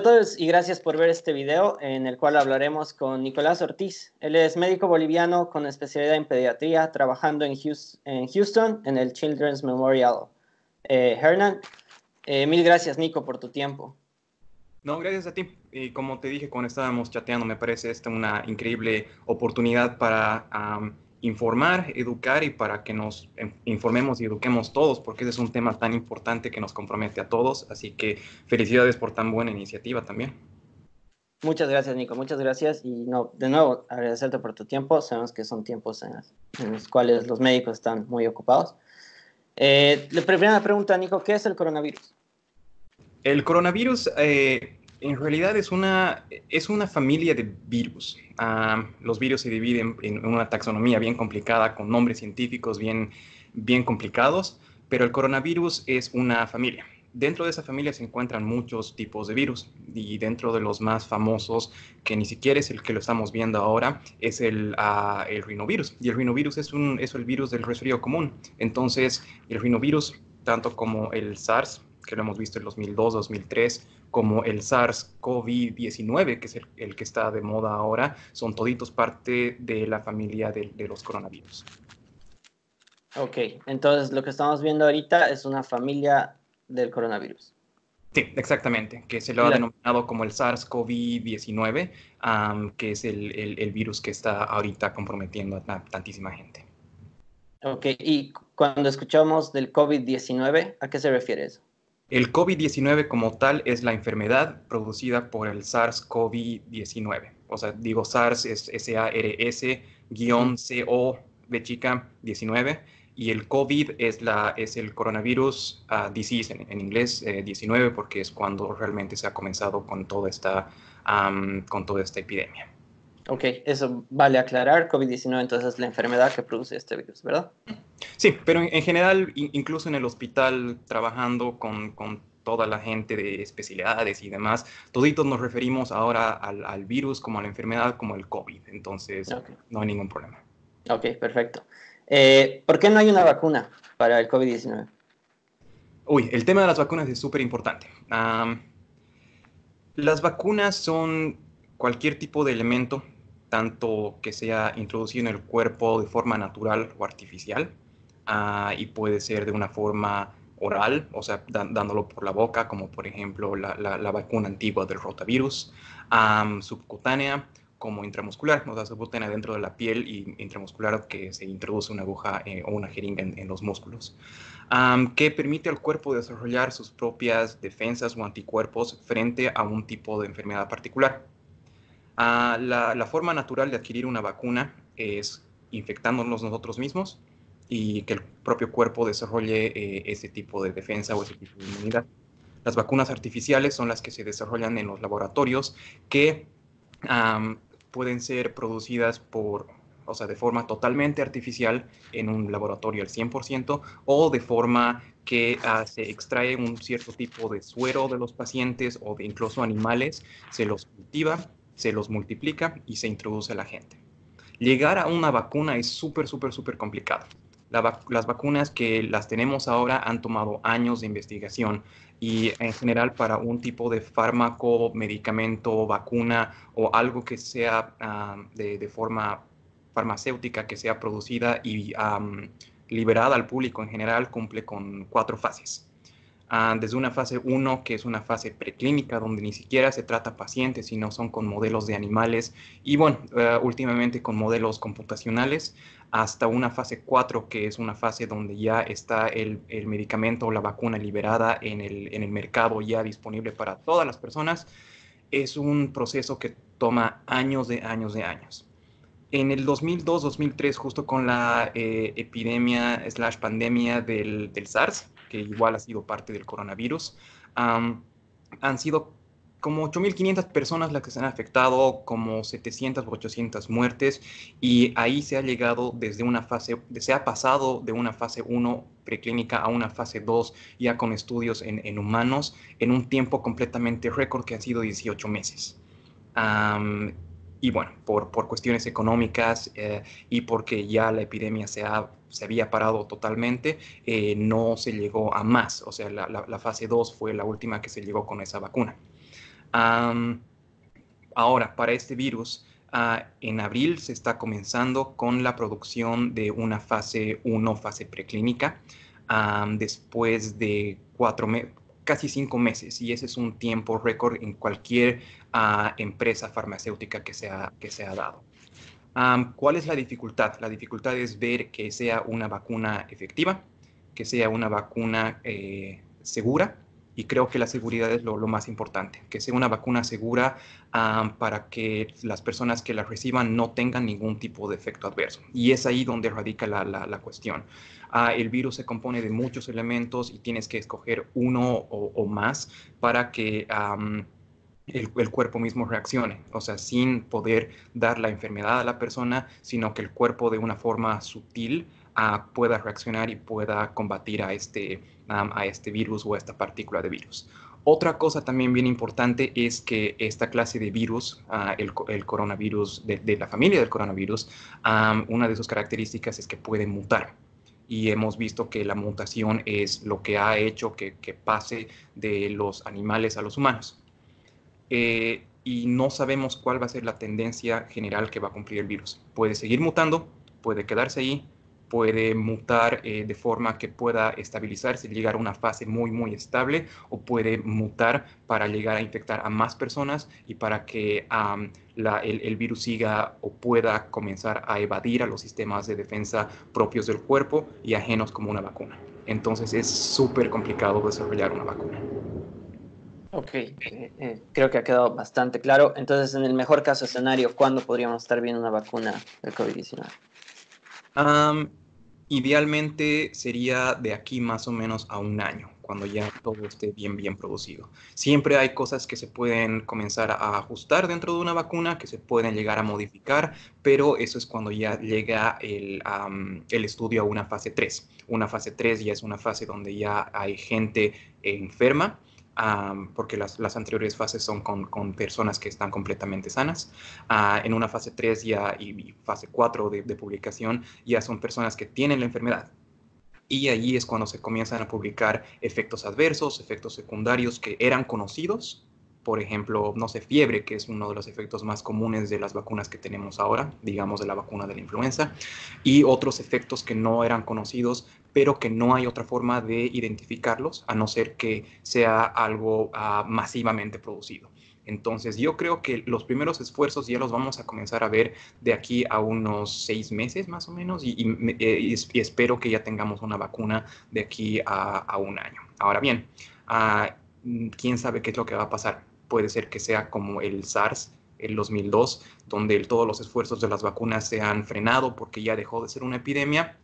A todos y gracias por ver este video en el cual hablaremos con Nicolás Ortiz. Él es médico boliviano con especialidad en pediatría, trabajando en Houston en, el Children's Memorial. Eh, Hernán, eh, mil gracias Nico por tu tiempo. No, gracias a ti. Y como te dije cuando estábamos chateando, me parece esta una increíble oportunidad para informar, educar y para que nos informemos y eduquemos todos, porque ese es un tema tan importante que nos compromete a todos. Así que felicidades por tan buena iniciativa también. Muchas gracias, Nico. Muchas gracias. Y no, de nuevo, agradecerte por tu tiempo. Sabemos que son tiempos en, los cuales los médicos están muy ocupados. Eh, la primera pregunta, Nico, ¿qué es el coronavirus? El coronavirus eh, en realidad es una, es una familia de virus. Ah, los virus se dividen en una taxonomía bien complicada, con nombres científicos bien, bien complicados, pero el coronavirus es una familia. Dentro de esa familia se encuentran muchos tipos de virus y dentro de los más famosos, que ni siquiera es el que lo estamos viendo ahora, es el, uh, el rinovirus. Y el rinovirus es, un, es el virus del resfrío común. Entonces, el rinovirus, tanto como el SARS, que lo hemos visto en 2002, 2003, como el SARS-CoV-19, que es el, que está de moda ahora, son toditos parte de la familia de, los coronavirus. Ok, entonces lo que estamos viendo ahorita es una familia del coronavirus. Sí, exactamente, que se lo ha denominado como el SARS-CoV-19, que es el, el, virus que está ahorita comprometiendo a tantísima gente. Ok, y cuando escuchamos del COVID-19, ¿a qué se refiere eso? El COVID-19 como tal es la enfermedad producida por el SARS-CoV-19. O sea, digo SARS es S-A-R-S-CO de chica 19 y el COVID es, la, es el coronavirus uh, disease en, inglés 19 eh, porque es cuando realmente se ha comenzado con toda esta, con toda esta epidemia. Ok, eso vale aclarar. COVID-19 entonces es la enfermedad que produce este virus, ¿verdad? Sí, pero en, general, incluso en el hospital, trabajando con, con, toda la gente de especialidades y demás, toditos nos referimos ahora al, al virus como a la enfermedad, como el COVID. Entonces, no hay ningún problema. Ok, perfecto. Eh, ¿Por qué no hay una vacuna para el COVID-19? Uy, el tema de las vacunas es súper importante. las vacunas son cualquier tipo de elemento, tanto que sea introducido en el cuerpo de forma natural o artificial, ah, y puede ser de una forma oral, o sea, dándolo por la boca, como por ejemplo la, vacuna antigua del rotavirus, subcutánea, como intramuscular, o sea, subcutánea dentro de la piel y intramuscular que se introduce una aguja eh, o una jeringa en, los músculos, que permite al cuerpo desarrollar sus propias defensas o anticuerpos frente a un tipo de enfermedad particular la, forma natural de adquirir una vacuna es infectándonos nosotros mismos y que el propio cuerpo desarrolle eh, ese tipo de defensa o ese tipo de inmunidad. Las vacunas artificiales son las que se desarrollan en los laboratorios que pueden ser producidas por, o sea, de forma totalmente artificial en un laboratorio al 100% o de forma que ah, se extrae un cierto tipo de suero de los pacientes o de incluso animales, se los cultiva se los multiplica y se introduce a la gente. Llegar a una vacuna es súper, súper, súper complicado. Las vacunas que las tenemos ahora han tomado años de investigación y en general para un tipo de fármaco, medicamento, vacuna o algo que sea de, forma farmacéutica, que sea producida y liberada al público en general, cumple con cuatro fases. Ah, desde una fase 1, que es una fase preclínica, donde ni siquiera se trata pacientes, sino son con modelos de animales, y bueno, eh, últimamente con modelos computacionales, hasta una fase 4, que es una fase donde ya está el, medicamento o la vacuna liberada en el, en el mercado, ya disponible para todas las personas, es un proceso que toma años de años de años. En el 2002-2003, justo con la eh, epidemia slash pandemia del, del SARS, que igual ha sido parte del coronavirus. han sido como 8.500 personas las que se han afectado, como 700 o 800 muertes, y ahí se ha llegado desde una fase, se ha pasado de una fase 1 preclínica a una fase 2 ya con estudios en, humanos en un tiempo completamente récord que ha sido 18 meses y bueno, por, por cuestiones económicas eh, y porque ya la epidemia se, ha, se había parado totalmente, eh, no se llegó a más. O sea, la, la, fase 2 fue la última que se llegó con esa vacuna. Ahora, para este virus, ah, en abril se está comenzando con la producción de una fase 1, fase preclínica, después de cuatro casi cinco meses, y ese es un tiempo récord en cualquier ah, empresa farmacéutica que se ha, que se ha dado. ¿Cuál es la dificultad? La dificultad es ver que sea una vacuna efectiva, que sea una vacuna eh, segura, y creo que la seguridad es lo, más importante, que sea una vacuna segura para que las personas que la reciban no tengan ningún tipo de efecto adverso. Y es ahí donde radica la, la, cuestión. Ah, el virus se compone de muchos elementos y tienes que escoger uno o, más para que el, cuerpo mismo reaccione, o sea, sin poder dar la enfermedad a la persona, sino que el cuerpo de una forma sutil ah, pueda reaccionar y pueda combatir a este, a este virus o a esta partícula de virus. Otra cosa también bien importante es que esta clase de virus, ah, el, coronavirus, de, la familia del coronavirus, una de sus características es que puede mutar y hemos visto que la mutación es lo que ha hecho que, que pase de los animales a los humanos. Eh, y no sabemos cuál va a ser la tendencia general que va a cumplir el virus. Puede seguir mutando, puede quedarse ahí, puede mutar eh, de forma que pueda estabilizarse, llegar a una fase muy, muy estable, o puede mutar para llegar a infectar a más personas y para que el, el, virus siga o pueda comenzar a evadir a los sistemas de defensa propios del cuerpo y ajenos como una vacuna. Entonces es súper complicado desarrollar una vacuna. Ok, eh, eh, creo que ha quedado bastante claro. Entonces, en el mejor caso escenario, ¿cuándo podríamos estar viendo una vacuna del COVID-19? Idealmente sería de aquí más o menos a un año, cuando ya todo esté bien, bien producido. Siempre hay cosas que se pueden comenzar a ajustar dentro de una vacuna, que se pueden llegar a modificar, pero eso es cuando ya llega el, el estudio a una fase 3. Una fase 3 ya es una fase donde ya hay gente enferma porque las, las, anteriores fases son con, con, personas que están completamente sanas. Ah, en una fase 3 ya, y, fase 4 de, de, publicación ya son personas que tienen la enfermedad. Y ahí es cuando se comienzan a publicar efectos adversos, efectos secundarios que eran conocidos, por ejemplo, no sé, fiebre, que es uno de los efectos más comunes de las vacunas que tenemos ahora, digamos de la vacuna de la influenza, y otros efectos que no eran conocidos, pero que no hay otra forma de identificarlos, a no ser que sea algo ah, masivamente producido. Entonces yo creo que los primeros esfuerzos ya los vamos a comenzar a ver de aquí a unos seis meses más o menos y, eh, espero que ya tengamos una vacuna de aquí a, un año. Ahora bien, ah, quién sabe qué es lo que va a pasar puede ser que sea como el SARS el 2002, donde todos los esfuerzos de las vacunas se han frenado porque ya dejó de ser una epidemia,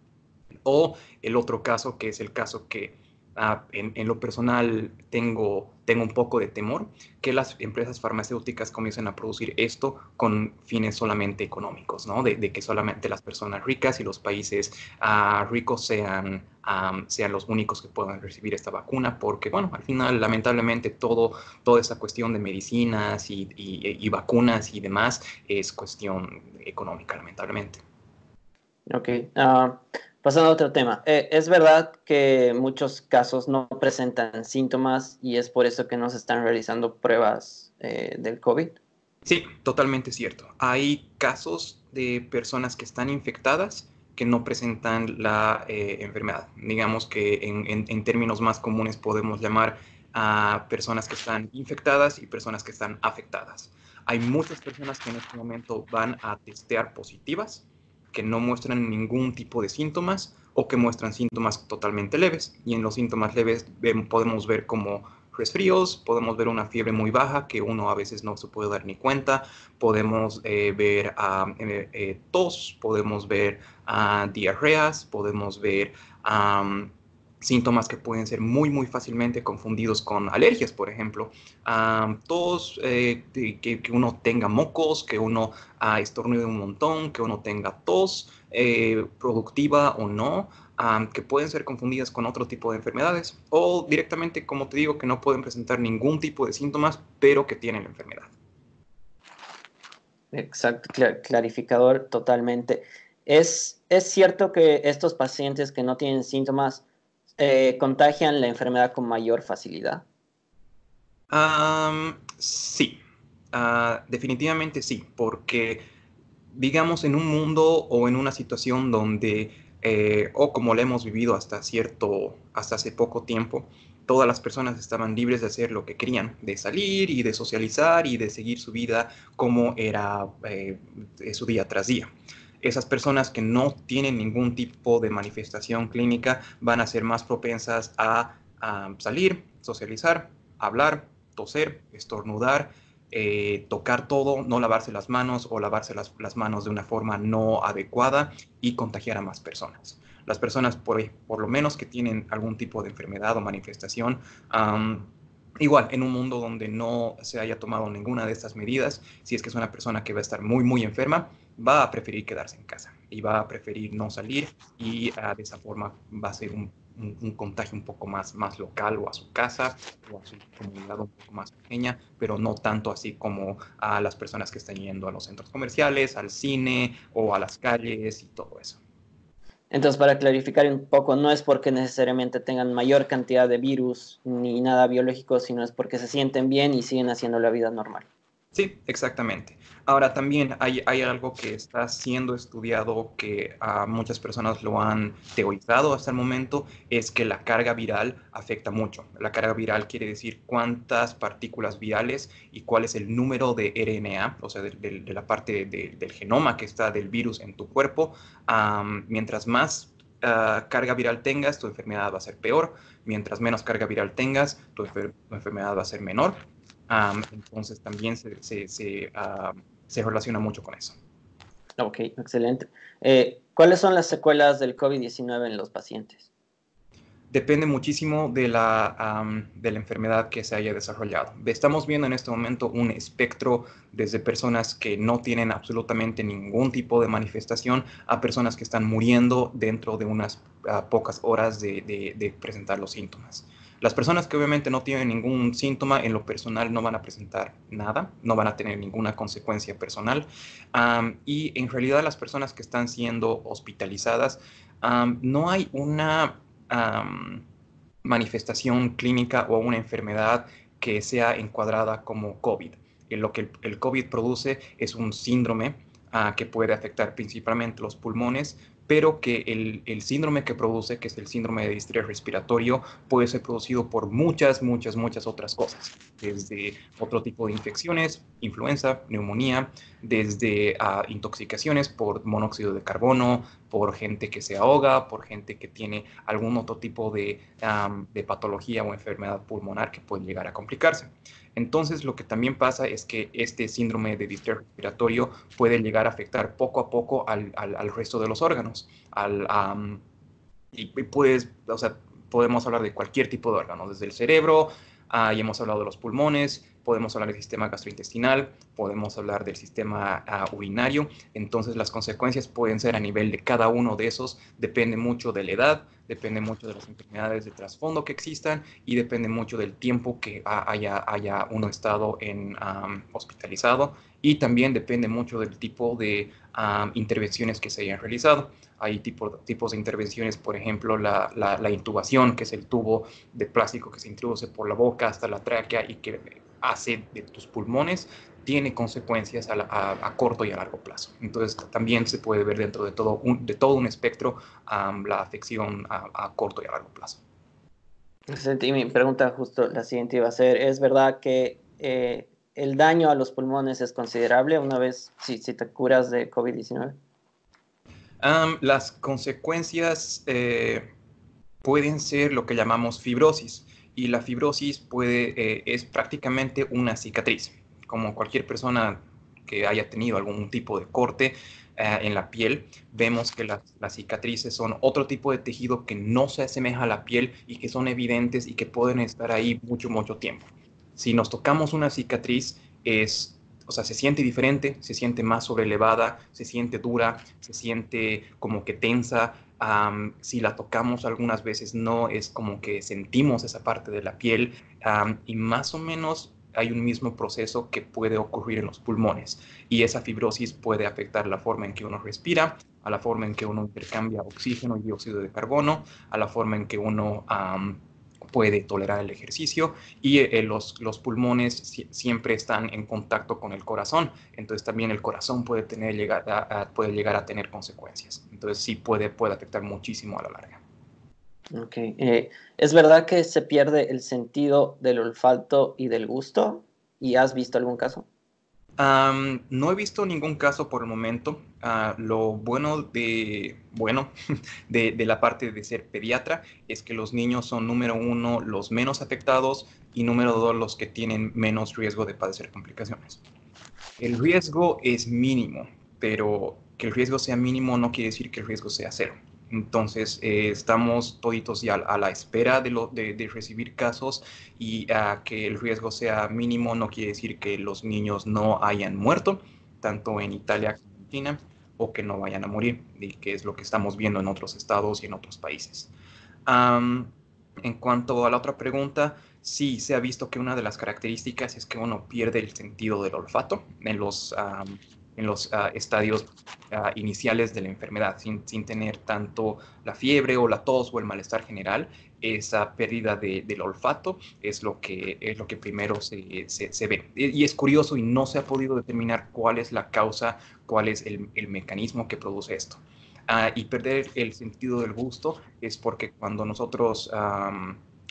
o el otro caso, que es el caso que Ah, en, lo personal tengo, tengo un poco de temor que las empresas farmacéuticas comiencen a producir esto con fines solamente económicos, ¿no? De, que solamente las personas ricas y los países ah, ricos sean, sean los únicos que puedan recibir esta vacuna, porque, bueno, al final, lamentablemente, todo, toda esa cuestión de medicinas y, y vacunas y demás es cuestión económica, lamentablemente. Ok. Uh, Pasando a otro tema, eh, ¿es verdad que muchos casos no presentan síntomas y es por eso que no se están realizando pruebas eh, del COVID? Sí, totalmente cierto. Hay casos de personas que están infectadas que no presentan la eh, enfermedad. Digamos que en, términos más comunes podemos llamar a personas que están infectadas y personas que están afectadas. Hay muchas personas que en este momento van a testear positivas que no muestran ningún tipo de síntomas o que muestran síntomas totalmente leves. Y en los síntomas leves podemos ver como resfríos, podemos ver una fiebre muy baja que uno a veces no se puede dar ni cuenta, podemos eh, ver eh, tos, podemos ver uh, diarreas, podemos ver síntomas que pueden ser muy, muy fácilmente confundidos con alergias, por ejemplo. todos, eh, que, uno tenga mocos, que uno uh, estornude un montón, que uno tenga tos, eh, productiva o no, que pueden ser confundidas con otro tipo de enfermedades, o directamente, como te digo, que no pueden presentar ningún tipo de síntomas, pero que tienen la enfermedad. Exacto, clarificador totalmente. ¿Es, ¿Es cierto que estos pacientes que no tienen síntomas eh, contagian la enfermedad con mayor facilidad? sí, ah, definitivamente sí, porque digamos en un mundo o en una situación donde, eh, o como lo hemos vivido hasta cierto, hasta hace poco tiempo, todas las personas estaban libres de hacer lo que querían, de salir y de socializar y de seguir su vida como era eh, su día tras día. Esas personas que no tienen ningún tipo de manifestación clínica van a ser más propensas a salir, socializar, hablar, toser, estornudar, eh, tocar todo, no lavarse las manos o lavarse las, manos de una forma no adecuada y contagiar a más personas. Las personas, por, por lo menos que tienen algún tipo de enfermedad o manifestación, igual en un mundo donde no se haya tomado ninguna de estas medidas, si es que es una persona que va a estar muy, muy enferma, va a preferir quedarse en casa y va a preferir no salir y ah, de esa forma va a ser un un, contagio un poco más, más local o a su casa o a su comunidad un poco más pequeña, pero no tanto así como a las personas que están yendo a los centros comerciales, al cine o a las calles y todo eso. Entonces, para clarificar un poco, no es porque necesariamente tengan mayor cantidad de virus ni nada biológico, sino es porque se sienten bien y siguen haciendo la vida normal. Sí, exactamente. Ahora también hay, algo que está siendo estudiado que a muchas personas lo han teorizado hasta el momento, es que la carga viral afecta mucho. La carga viral quiere decir cuántas partículas virales y cuál es el número de RNA, o sea, de, la parte del genoma que está del virus en tu cuerpo. mientras más ah, carga viral tengas, tu enfermedad va a ser peor. Mientras menos carga viral tengas, tu, enfermedad va a ser menor. entonces también se, se, se relaciona mucho con eso. Ok, excelente. Eh, ¿Cuáles son las secuelas del COVID-19 en los pacientes? Depende muchísimo de la, de la enfermedad que se haya desarrollado. Estamos viendo en este momento un espectro desde personas que no tienen absolutamente ningún tipo de manifestación a personas que están muriendo dentro de unas ah, pocas horas de, de presentar los síntomas. Las personas que obviamente no tienen ningún síntoma en lo personal no van a presentar nada, no van a tener ninguna consecuencia personal. y en realidad las personas que están siendo hospitalizadas, no hay una manifestación clínica o una enfermedad que sea encuadrada como COVID. lo que el, COVID produce es un síndrome ah, que puede afectar principalmente los pulmones, pero que el, síndrome que produce, que es el síndrome de distrés respiratorio, puede ser producido por muchas, muchas, muchas otras cosas, desde otro tipo de infecciones, influenza, neumonía, desde ah, intoxicaciones por monóxido de carbono, por gente que se ahoga, por gente que tiene algún otro tipo de, de patología o enfermedad pulmonar que puede llegar a complicarse. Entonces, lo que también pasa es que este síndrome de distrés respiratorio puede llegar a afectar poco a poco al, resto de los órganos. Al, y, pues, o sea, podemos hablar de cualquier tipo de órgano, desde el cerebro, ah, y hemos hablado de los pulmones, podemos hablar del sistema gastrointestinal, podemos hablar del sistema ah, urinario. Entonces las consecuencias pueden ser a nivel de cada uno de esos, depende mucho de la edad, depende mucho de las enfermedades de trasfondo que existan y depende mucho del tiempo que haya, haya uno estado en, hospitalizado y también depende mucho del tipo de intervenciones que se hayan realizado. Hay tipo, tipos de intervenciones, por ejemplo, la, la, intubación, que es el tubo de plástico que se introduce por la boca hasta la tráquea y que hace de tus pulmones tiene consecuencias a, corto y a largo plazo. Entonces también se puede ver dentro de todo un, de todo un espectro la afección a, corto y a largo plazo. Y mi pregunta justo la siguiente iba a ser, ¿es verdad que eh, el daño a los pulmones es considerable una vez si, si te curas de COVID-19? las consecuencias eh, pueden ser lo que llamamos fibrosis y la fibrosis puede, eh, es prácticamente una cicatriz. Como cualquier persona que haya tenido algún tipo de corte eh, en la piel, vemos que las, cicatrices son otro tipo de tejido que no se asemeja a la piel y que son evidentes y que pueden estar ahí mucho, mucho tiempo. Si nos tocamos una cicatriz, es, o sea, se siente diferente, se siente más sobrelevada, se siente dura, se siente como que tensa, si la tocamos algunas veces no es como que sentimos esa parte de la piel y más o menos hay un mismo proceso que puede ocurrir en los pulmones y esa fibrosis puede afectar la forma en que uno respira, a la forma en que uno intercambia oxígeno y dióxido de carbono, a la forma en que uno puede tolerar el ejercicio y eh, los, los, pulmones siempre están en contacto con el corazón, entonces también el corazón puede, tener, llegar a, puede llegar a tener consecuencias, entonces sí puede, puede afectar muchísimo a la larga. Ok, eh, ¿es verdad que se pierde el sentido del olfato y del gusto? ¿Y has visto algún caso? No he visto ningún caso por el momento. Ah, lo bueno de bueno de, la parte de ser pediatra es que los niños son número uno los menos afectados y número dos los que tienen menos riesgo de padecer complicaciones. El riesgo es mínimo, pero que el riesgo sea mínimo no quiere decir que el riesgo sea cero. Entonces, eh, estamos toditos ya a la espera de, recibir casos y a que el riesgo sea mínimo no quiere decir que los niños no hayan muerto, tanto en Italia como en Argentina, o que no vayan a morir, y que es lo que estamos viendo en otros estados y en otros países. en cuanto a la otra pregunta, sí se ha visto que una de las características es que uno pierde el sentido del olfato en los en los ah, estadios ah, iniciales de la enfermedad, sin, tener tanto la fiebre o la tos o el malestar general. Esa pérdida del olfato es lo que, es lo que primero se, se, ve. Y es curioso y no se ha podido determinar cuál es la causa, cuál es el, el mecanismo que produce esto. Ah, y perder el sentido del gusto es porque cuando nosotros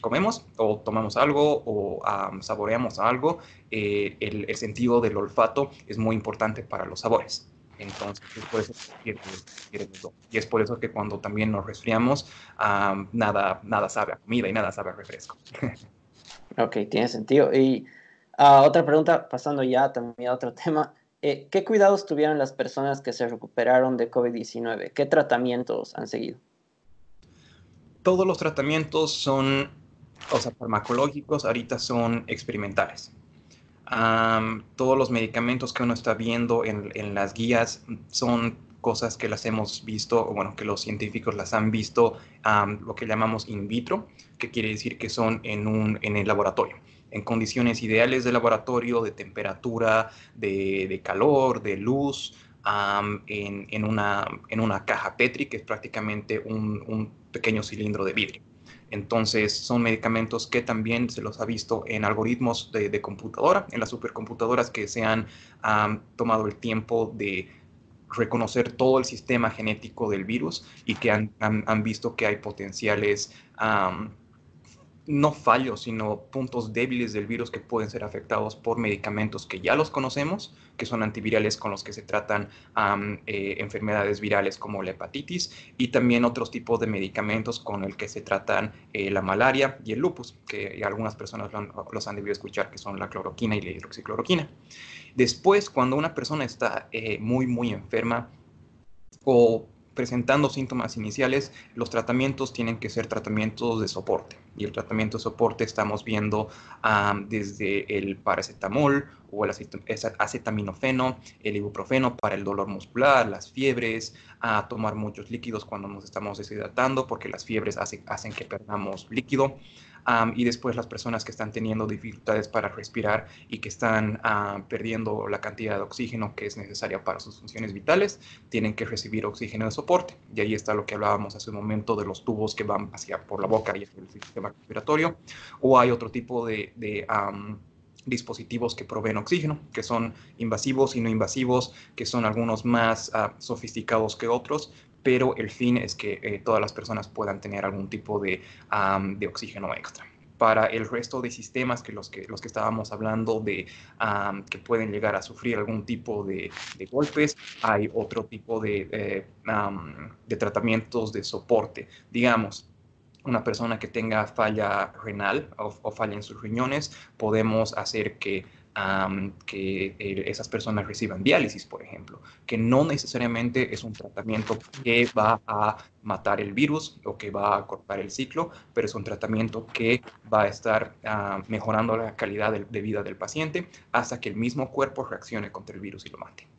comemos o tomamos algo o saboreamos algo, eh, el, sentido del olfato es muy importante para los sabores. Entonces, es por eso que Y es por eso que cuando también nos resfriamos, nada, nada sabe a comida y nada sabe a refresco. ok, tiene sentido. Y ah, otra pregunta, pasando ya también a otro tema. Eh, ¿Qué cuidados tuvieron las personas que se recuperaron de COVID-19? ¿Qué tratamientos han seguido? Todos los tratamientos son o sea, farmacológicos ahorita son experimentales. todos los medicamentos que uno está viendo en, las guías son cosas que las hemos visto, o bueno, que los científicos las han visto, lo que llamamos in vitro, que quiere decir que son en, un, en el laboratorio, en condiciones ideales de laboratorio, de temperatura, de, calor, de luz, en, una, en, una, caja Petri, que es prácticamente un pequeño cilindro de vidrio. Entonces, son medicamentos que también se los ha visto en algoritmos de, computadora, en las supercomputadoras que se han tomado el tiempo de reconocer todo el sistema genético del virus y que han, visto que hay potenciales no fallos, sino puntos débiles del virus que pueden ser afectados por medicamentos que ya los conocemos, que son antivirales con los que se tratan eh, enfermedades virales como la hepatitis, y también otros tipos de medicamentos con el que se tratan eh, la malaria y el lupus, que algunas personas los han debido escuchar, que son la cloroquina y la hidroxicloroquina. Después, cuando una persona está eh, muy, muy enferma o presentando síntomas iniciales, los tratamientos tienen que ser tratamientos de soporte. Y el tratamiento de soporte estamos viendo desde el paracetamol o el acetaminofeno, el ibuprofeno para el dolor muscular, las fiebres, a tomar muchos líquidos cuando nos estamos deshidratando, porque las fiebres hacen que perdamos líquido y después las personas que están teniendo dificultades para respirar y que están perdiendo la cantidad de oxígeno que es necesaria para sus funciones vitales, tienen que recibir oxígeno de soporte. Y ahí está lo que hablábamos hace un momento de los tubos que van hacia por la boca y el sistema respiratorio. O hay otro tipo de, dispositivos que proveen oxígeno, que son invasivos y no invasivos, que son algunos más ah, sofisticados que otros, pero el fin es que eh, todas las personas puedan tener algún tipo de, oxígeno extra para el resto de sistemas que los que, los que estábamos hablando de que pueden llegar a sufrir algún tipo de, golpes, hay otro tipo de, eh, de, tratamientos de soporte. Digamos, una persona que tenga falla renal o falla en sus riñones, podemos hacer que que eh, esas personas reciban diálisis, por ejemplo, que no necesariamente es un tratamiento que va a matar el virus o que va a cortar el ciclo, pero es un tratamiento que va a estar mejorando la calidad de vida del paciente hasta que el mismo cuerpo reaccione contra el virus y lo mate.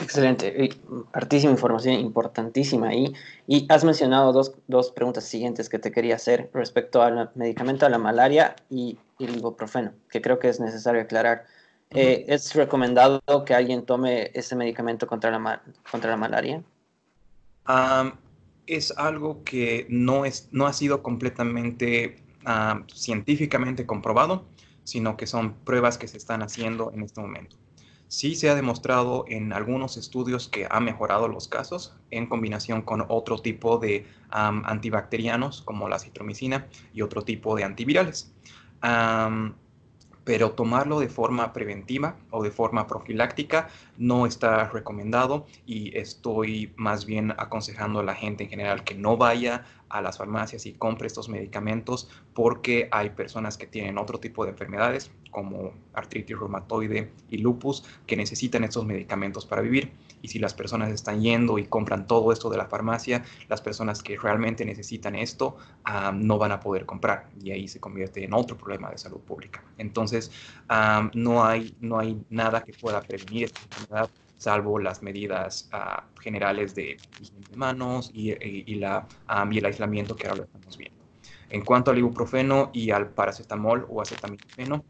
Excelente, hartísima información importantísima ahí. Y has mencionado dos, dos, preguntas siguientes que te quería hacer respecto al medicamento a la malaria y el ibuprofeno, que creo que es necesario aclarar. Eh, ¿Es recomendado que alguien tome ese medicamento contra la, contra la malaria? es algo que no, es, no ha sido completamente científicamente comprobado, sino que son pruebas que se están haciendo en este momento. Sí se ha demostrado en algunos estudios que ha mejorado los casos en combinación con otro tipo de antibacterianos como la citromicina y otro tipo de antivirales. Pero tomarlo de forma preventiva o de forma profiláctica no está recomendado y estoy más bien aconsejando a la gente en general que no vaya a las farmacias y compre estos medicamentos porque hay personas que tienen otro tipo de enfermedades como artritis reumatoide y lupus que necesitan estos medicamentos para vivir y si las personas están yendo y compran todo esto de la farmacia, las personas que realmente necesitan esto ah, no van a poder comprar y ahí se convierte en otro problema de salud pública. Entonces, ah, no, hay, no hay nada que pueda prevenir esta enfermedad salvo las medidas ah, generales de manos y, y, la, y el aislamiento que ahora lo estamos viendo. En cuanto al ibuprofeno y al paracetamol o acetaminofeno,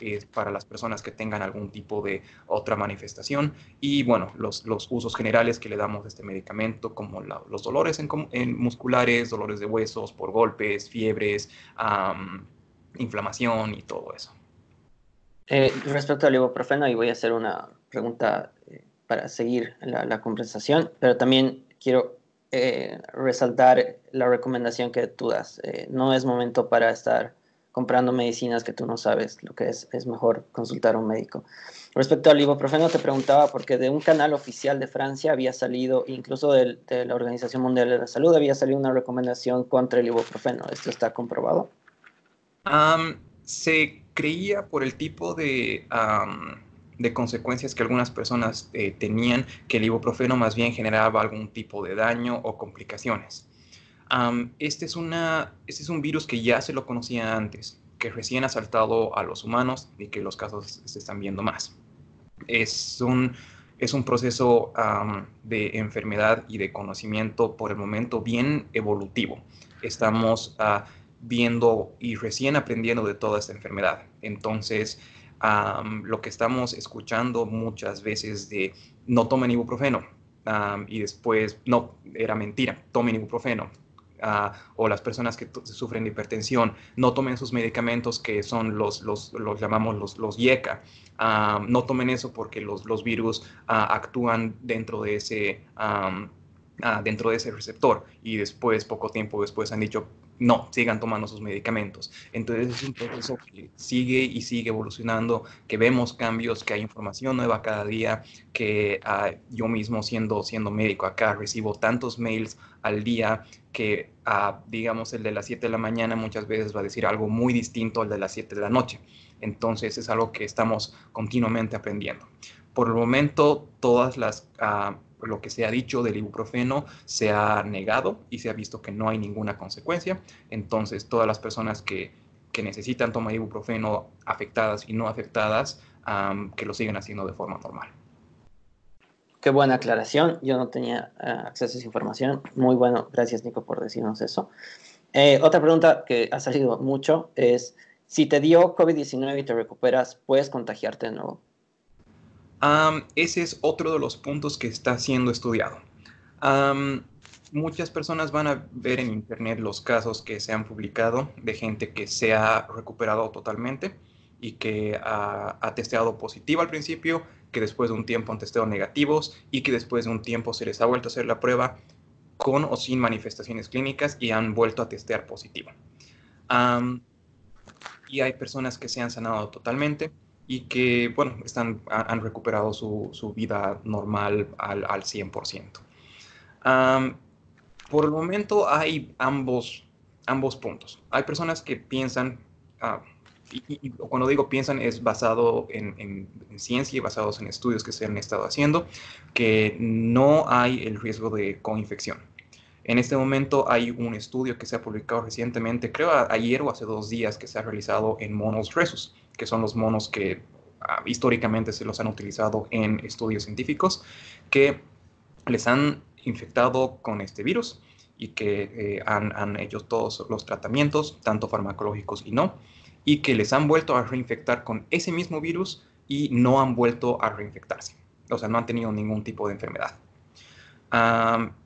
es para las personas que tengan algún tipo de otra manifestación y bueno, los, los usos generales que le damos a este medicamento como los dolores en, musculares, dolores de huesos por golpes, fiebres, inflamación y todo eso. Eh, respecto al ibuprofeno, y voy a hacer una pregunta eh, para seguir la, conversación, pero también quiero eh, resaltar la recomendación que tú das. no es momento para estar comprando medicinas que tú no sabes lo que es, es mejor consultar a un médico. Respecto al ibuprofeno, te preguntaba porque de un canal oficial de Francia había salido, incluso de, la Organización Mundial de la Salud, había salido una recomendación contra el ibuprofeno. ¿Esto está comprobado? se creía por el tipo de, de consecuencias que algunas personas eh, tenían que el ibuprofeno más bien generaba algún tipo de daño o complicaciones este, es una, este es un virus que ya se lo conocía antes, que recién ha saltado a los humanos y que los casos se están viendo más. Es un, es un proceso de enfermedad y de conocimiento por el momento bien evolutivo. Estamos ah, viendo y recién aprendiendo de toda esta enfermedad. Entonces, lo que estamos escuchando muchas veces de no tomen ibuprofeno y después, no, era mentira, tomen ibuprofeno o las personas que sufren hipertensión no tomen sus medicamentos que son los, los, los llamamos los, los IECA. no tomen eso porque los, los virus actúan dentro de ese... dentro de ese receptor y después, poco tiempo después, han dicho, no, sigan tomando sus medicamentos. Entonces es un proceso que sigue y sigue evolucionando, que vemos cambios, que hay información nueva cada día, que ah, yo mismo siendo, siendo médico acá recibo tantos mails al día que, ah, digamos, el de las 7 de la mañana muchas veces va a decir algo muy distinto al de las 7 de la noche. Entonces es algo que estamos continuamente aprendiendo. Por el momento, todas las... Ah, lo que se ha dicho del ibuprofeno se ha negado y se ha visto que no hay ninguna consecuencia. Entonces, todas las personas que, necesitan tomar ibuprofeno afectadas y no afectadas, que lo siguen haciendo de forma normal. Qué buena aclaración. Yo no tenía eh, acceso a esa información. Muy bueno. Gracias, Nico, por decirnos eso. Eh, otra pregunta que ha salido mucho es, si te dio COVID-19 y te recuperas, ¿puedes contagiarte de nuevo? Ese es otro de los puntos que está siendo estudiado. muchas personas van a ver en internet los casos que se han publicado de gente que se ha recuperado totalmente y que ha, ha testeado positivo al principio, que después de un tiempo han testeado negativos y que después de un tiempo se les ha vuelto a hacer la prueba con o sin manifestaciones clínicas y han vuelto a testear positivo. y hay personas que se han sanado totalmente y que, bueno, están, han recuperado su, su vida normal al, al 100%. por el momento hay ambos, ambos puntos. Hay personas que piensan, ah, y, cuando digo piensan es basado en, en, ciencia y basados en estudios que se han estado haciendo, que no hay el riesgo de coinfección. En este momento hay un estudio que se ha publicado recientemente, creo ayer o hace dos días, que se ha realizado en monos resus que son los monos que ah, históricamente se los han utilizado en estudios científicos, que les han infectado con este virus y que eh, han, han, hecho todos los tratamientos, tanto farmacológicos y no, y que les han vuelto a reinfectar con ese mismo virus y no han vuelto a reinfectarse. O sea, no han tenido ningún tipo de enfermedad.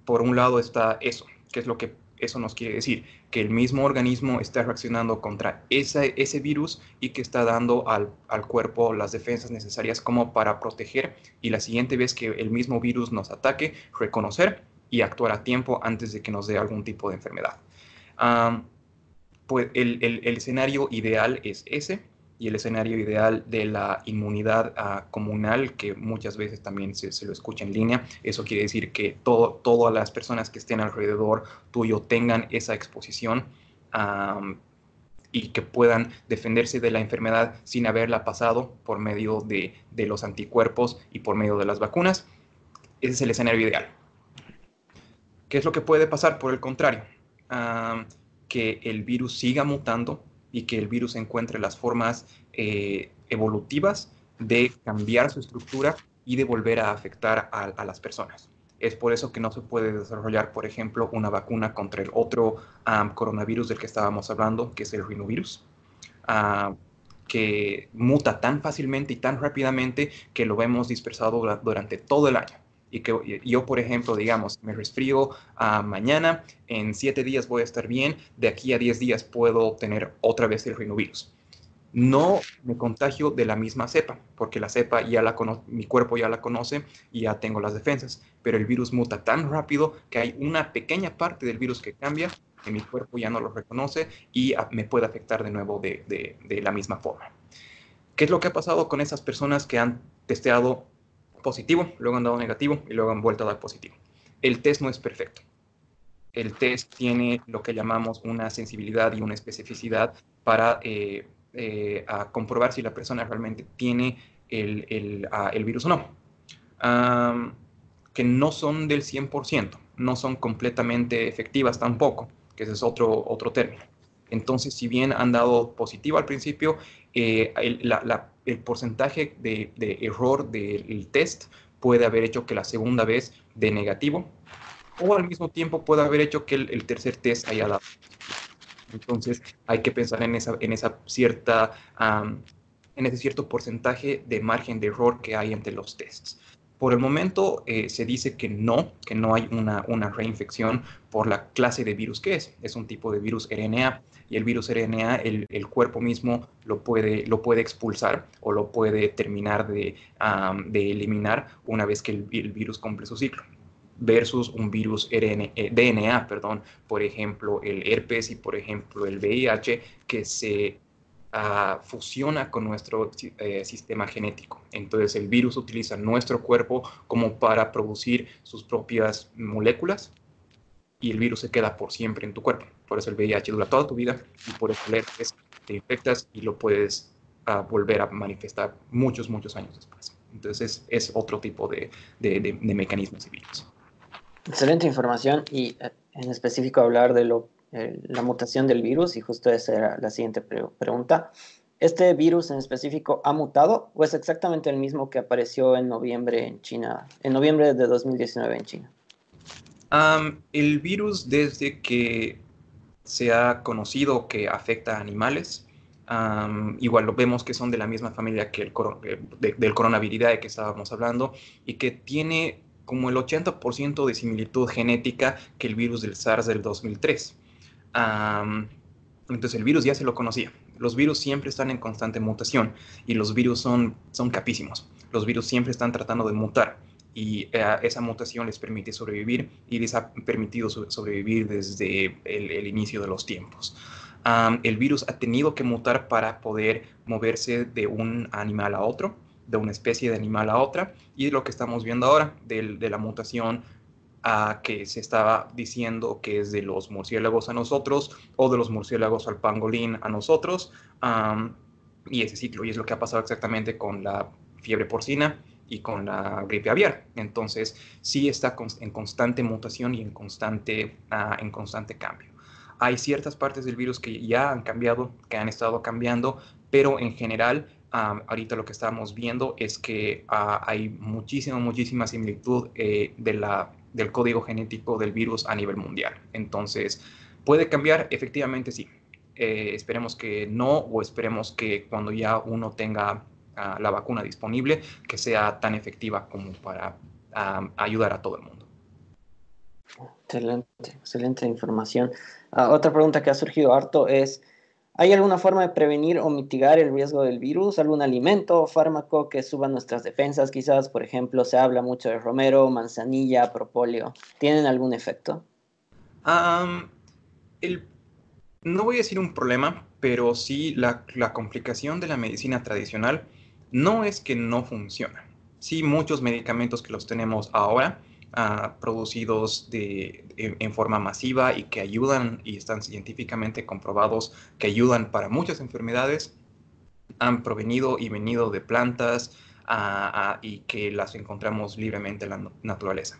por un lado está eso, que es lo que eso nos quiere decir, que el mismo organismo está reaccionando contra ese, ese virus y que está dando al, al, cuerpo las defensas necesarias como para proteger y la siguiente vez que el mismo virus nos ataque, reconocer y actuar a tiempo antes de que nos dé algún tipo de enfermedad. pues el, el, el escenario ideal es ese y el escenario ideal de la inmunidad uh, comunal, que muchas veces también se, se, lo escucha en línea. Eso quiere decir que todo, todas las personas que estén alrededor tuyo tengan esa exposición y que puedan defenderse de la enfermedad sin haberla pasado por medio de, de, los anticuerpos y por medio de las vacunas. Ese es el escenario ideal. ¿Qué es lo que puede pasar? Por el contrario, que el virus siga mutando y que el virus encuentre las formas eh, evolutivas de cambiar su estructura y de volver a afectar a, las personas. Es por eso que no se puede desarrollar, por ejemplo, una vacuna contra el otro um, coronavirus del que estábamos hablando, que es el rinovirus, uh, que muta tan fácilmente y tan rápidamente que lo vemos dispersado durante todo el año y que yo, por ejemplo, digamos, me resfrío uh, mañana, en siete días voy a estar bien, de aquí a diez días puedo obtener otra vez el rinovirus. No me contagio de la misma cepa, porque la cepa ya la conoce, mi cuerpo ya la conoce y ya tengo las defensas, pero el virus muta tan rápido que hay una pequeña parte del virus que cambia, que mi cuerpo ya no lo reconoce y me puede afectar de nuevo de, de la misma forma. ¿Qué es lo que ha pasado con esas personas que han testeado positivo, luego han dado negativo y luego han vuelto a dar positivo. El test no es perfecto. El test tiene lo que llamamos una sensibilidad y una especificidad para eh, eh, comprobar si la persona realmente tiene el, el, virus o no. Que no son del 100%, no son completamente efectivas tampoco, que ese es otro, otro término. Entonces, si bien han dado positivo al principio, eh, el, porcentaje de, error del test puede haber hecho que la segunda vez de negativo o al mismo tiempo puede haber hecho que el, tercer test haya dado. Entonces, hay que pensar en esa, en esa cierta, en ese cierto porcentaje de margen de error que hay entre los tests. Por el momento eh, se dice que no, que no hay una, una, reinfección por la clase de virus que es. Es un tipo de virus RNA y el virus RNA, el, el cuerpo mismo lo puede, lo puede expulsar o lo puede terminar de, um, de eliminar una vez que el, el, virus cumple su ciclo versus un virus RNA, eh, DNA, perdón, por ejemplo, el herpes y por ejemplo el VIH, que se uh, fusiona con nuestro eh, sistema genético. Entonces el virus utiliza nuestro cuerpo como para producir sus propias moléculas y el virus se queda por siempre en tu cuerpo. Por eso el VIH dura toda tu vida y por eso te infectas y lo puedes uh, volver a manifestar muchos, muchos años después. Entonces es, otro tipo de, de, de, de mecanismos y virus. Excelente información y eh, en específico hablar de lo eh, la mutación del virus y justo esa era la siguiente pre pregunta. ¿Este virus en específico ha mutado o es exactamente el mismo que apareció en noviembre en China, en noviembre de 2019 en China? El virus desde que se ha conocido que afecta a animales, igual lo vemos que son de la misma familia que el coro de, del coronavirus que estábamos hablando y que tiene como el 80% de similitud genética que el virus del SARS del 2003. Entonces el virus ya se lo conocía. Los virus siempre están en constante mutación y los virus son, son capísimos. Los virus siempre están tratando de mutar y uh, esa mutación les permite sobrevivir y les ha permitido so sobrevivir desde el, inicio de los tiempos. El virus ha tenido que mutar para poder moverse de un animal a otro, de una especie de animal a otra, y lo que estamos viendo ahora de la mutación a que se estaba diciendo que es de los murciélagos a nosotros o de los murciélagos al pangolín a nosotros. Um, y ese ciclo, y es lo que ha pasado exactamente con la fiebre porcina y con la gripe aviar. Entonces, sí está en constante mutación y en constante, uh, en constante cambio. Hay ciertas partes del virus que ya han cambiado, que han estado cambiando, pero en general, um, ahorita lo que estamos viendo es que uh, hay muchísima, muchísima similitud eh, de la del código genético del virus a nivel mundial. Entonces, ¿puede cambiar? Efectivamente sí. Eh, esperemos que no o esperemos que cuando ya uno tenga uh, la vacuna disponible, que sea tan efectiva como para uh, ayudar a todo el mundo. Excelente, excelente información. Ah, otra pregunta que ha surgido harto es, ¿hay alguna forma de prevenir o mitigar el riesgo del virus? ¿Algún alimento o fármaco que suba nuestras defensas? Quizás, por ejemplo, se habla mucho de romero, manzanilla, propóleo. ¿Tienen algún efecto? no voy a decir un problema, pero sí la, la complicación de la medicina tradicional no es que no funciona. Sí, muchos medicamentos que los tenemos ahora producidos en, forma masiva y que ayudan y están científicamente comprobados que ayudan para muchas enfermedades, han provenido y venido de plantas y que las encontramos libremente en la naturaleza.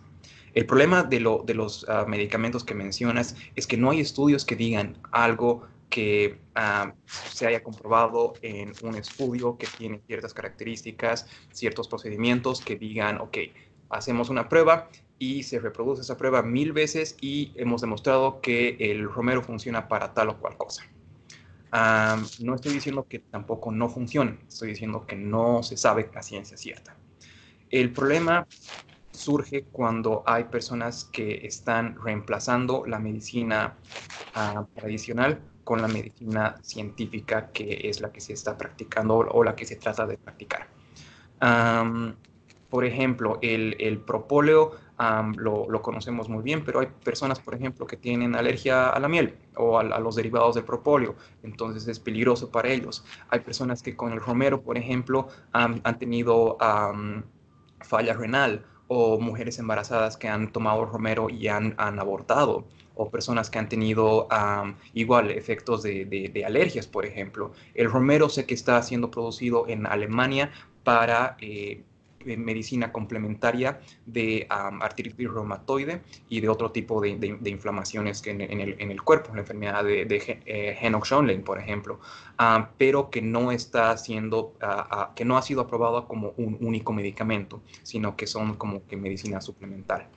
El problema de los ah, medicamentos que mencionas es que no hay estudios que digan algo que ah, se haya comprobado en un estudio que tiene ciertas características, ciertos procedimientos que digan, ok, hacemos una prueba y se reproduce esa prueba mil veces y hemos demostrado que el romero funciona para tal o cual cosa. no estoy diciendo que tampoco no funcione, estoy diciendo que no se sabe a ciencia cierta. El problema surge cuando hay personas que están reemplazando la medicina ah, tradicional con la medicina científica que es la que se está practicando o la que se trata de practicar. Por ejemplo, el, el propóleo lo, conocemos muy bien, pero hay personas, por ejemplo, que tienen alergia a la miel o a, los derivados del propóleo, entonces es peligroso para ellos. Hay personas que con el romero, por ejemplo, han tenido falla renal o mujeres embarazadas que han tomado romero y han, abortado, o personas que han tenido igual efectos de, de, alergias, por ejemplo. El romero sé que está siendo producido en Alemania para eh, medicina complementaria de artritis reumatoide y de otro tipo de, inflamaciones en, el, cuerpo, la enfermedad de, de eh, por ejemplo, pero que no está siendo, que no ha sido aprobada como un único medicamento, sino que son como que medicina suplemental.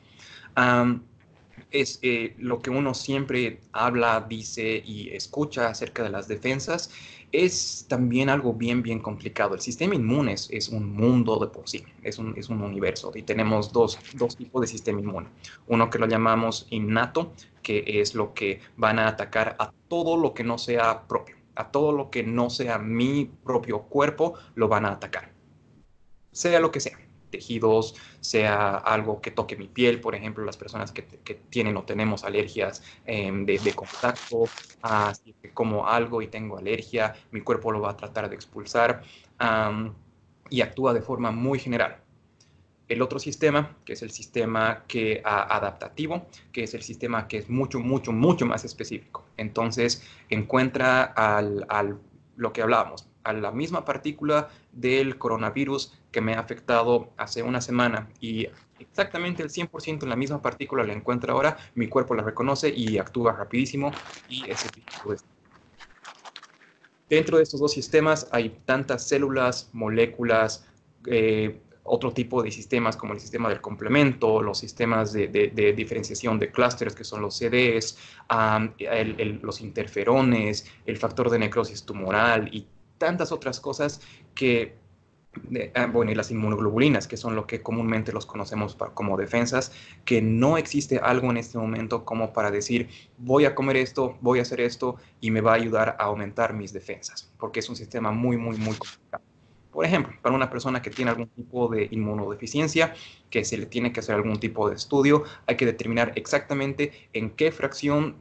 Es eh, lo que uno siempre habla, dice y escucha acerca de las defensas es también algo bien, bien complicado. El sistema inmune es, un mundo de por sí, es un, es un universo y tenemos dos, dos, tipos de sistema inmune. Uno que lo llamamos innato, que es lo que van a atacar a todo lo que no sea propio, a todo lo que no sea mi propio cuerpo, lo van a atacar, sea lo que sea tejidos, sea algo que toque mi piel, por ejemplo, las personas que, tienen o tenemos alergias em, de, contacto, así que como algo y tengo alergia, mi cuerpo lo va a tratar de expulsar y actúa de forma muy general. El otro sistema, que es el sistema que, adaptativo, que es el sistema que es mucho, mucho, mucho más específico. Entonces, encuentra al, al lo que hablábamos, a la misma partícula del coronavirus que me ha afectado hace una semana. Y exactamente el 100% en la misma partícula la encuentra ahora, mi cuerpo la reconoce y actúa rapidísimo y ese tipo de... Dentro de estos dos sistemas hay tantas células, moléculas, eh, otro tipo de sistemas como el sistema del complemento, los sistemas de, diferenciación de clústeres que son los CDs, los interferones, el factor de necrosis tumoral y tantas otras cosas que, ah, bueno, y las inmunoglobulinas, que son lo que comúnmente los conocemos como defensas, que no existe algo en este momento como para decir, voy a comer esto, voy a hacer esto y me va a ayudar a aumentar mis defensas, porque es un sistema muy, muy, muy complicado. Por ejemplo, para una persona que tiene algún tipo de inmunodeficiencia, que se le tiene que hacer algún tipo de estudio, hay que determinar exactamente en qué fracción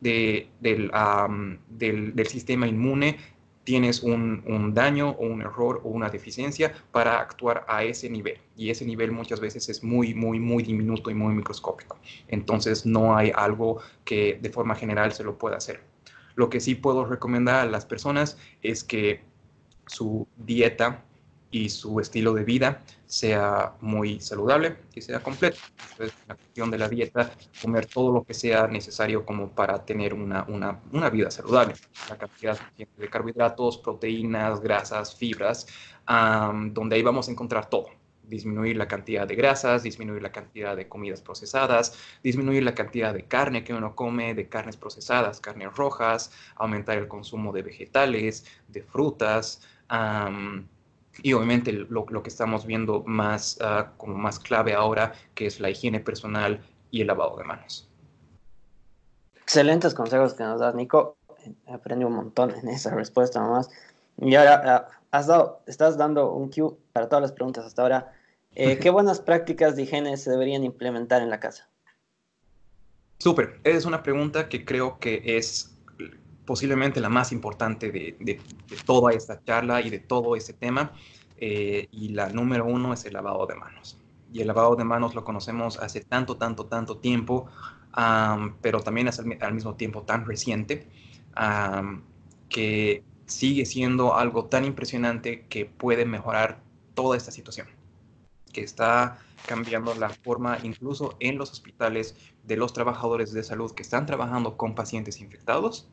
del, del, sistema inmune tienes un, daño o un error o una deficiencia para actuar a ese nivel. Y ese nivel muchas veces es muy, muy, muy diminuto y muy microscópico. Entonces no hay algo que de forma general se lo pueda hacer. Lo que sí puedo recomendar a las personas es que su dieta y su estilo de vida sea muy saludable y sea completo. Entonces, la cuestión de la dieta, comer todo lo que sea necesario como para tener una, una, una vida saludable. La cantidad de carbohidratos, proteínas, grasas, fibras, donde ahí vamos a encontrar todo. Disminuir la cantidad de grasas, disminuir la cantidad de comidas procesadas, disminuir la cantidad de carne que uno come, de carnes procesadas, carnes rojas, aumentar el consumo de vegetales, de frutas, y obviamente lo, que estamos viendo más ah, como más clave ahora, que es la higiene personal y el lavado de manos. Excelentes consejos que nos das, Nico. Aprendí un montón en esa respuesta nomás. Y ahora ah, has dado, estás dando un cue para todas las preguntas hasta ahora. Eh, ¿Qué buenas prácticas de higiene se deberían implementar en la casa? Súper, es una pregunta que creo que es posiblemente la más importante de, toda esta charla y de todo este tema. Eh, y la número uno es el lavado de manos. Y el lavado de manos lo conocemos hace tanto, tanto, tanto tiempo, pero también es al, mismo tiempo tan reciente, que sigue siendo algo tan impresionante que puede mejorar toda esta situación, que está cambiando la forma incluso en los hospitales de los trabajadores de salud que están trabajando con pacientes infectados,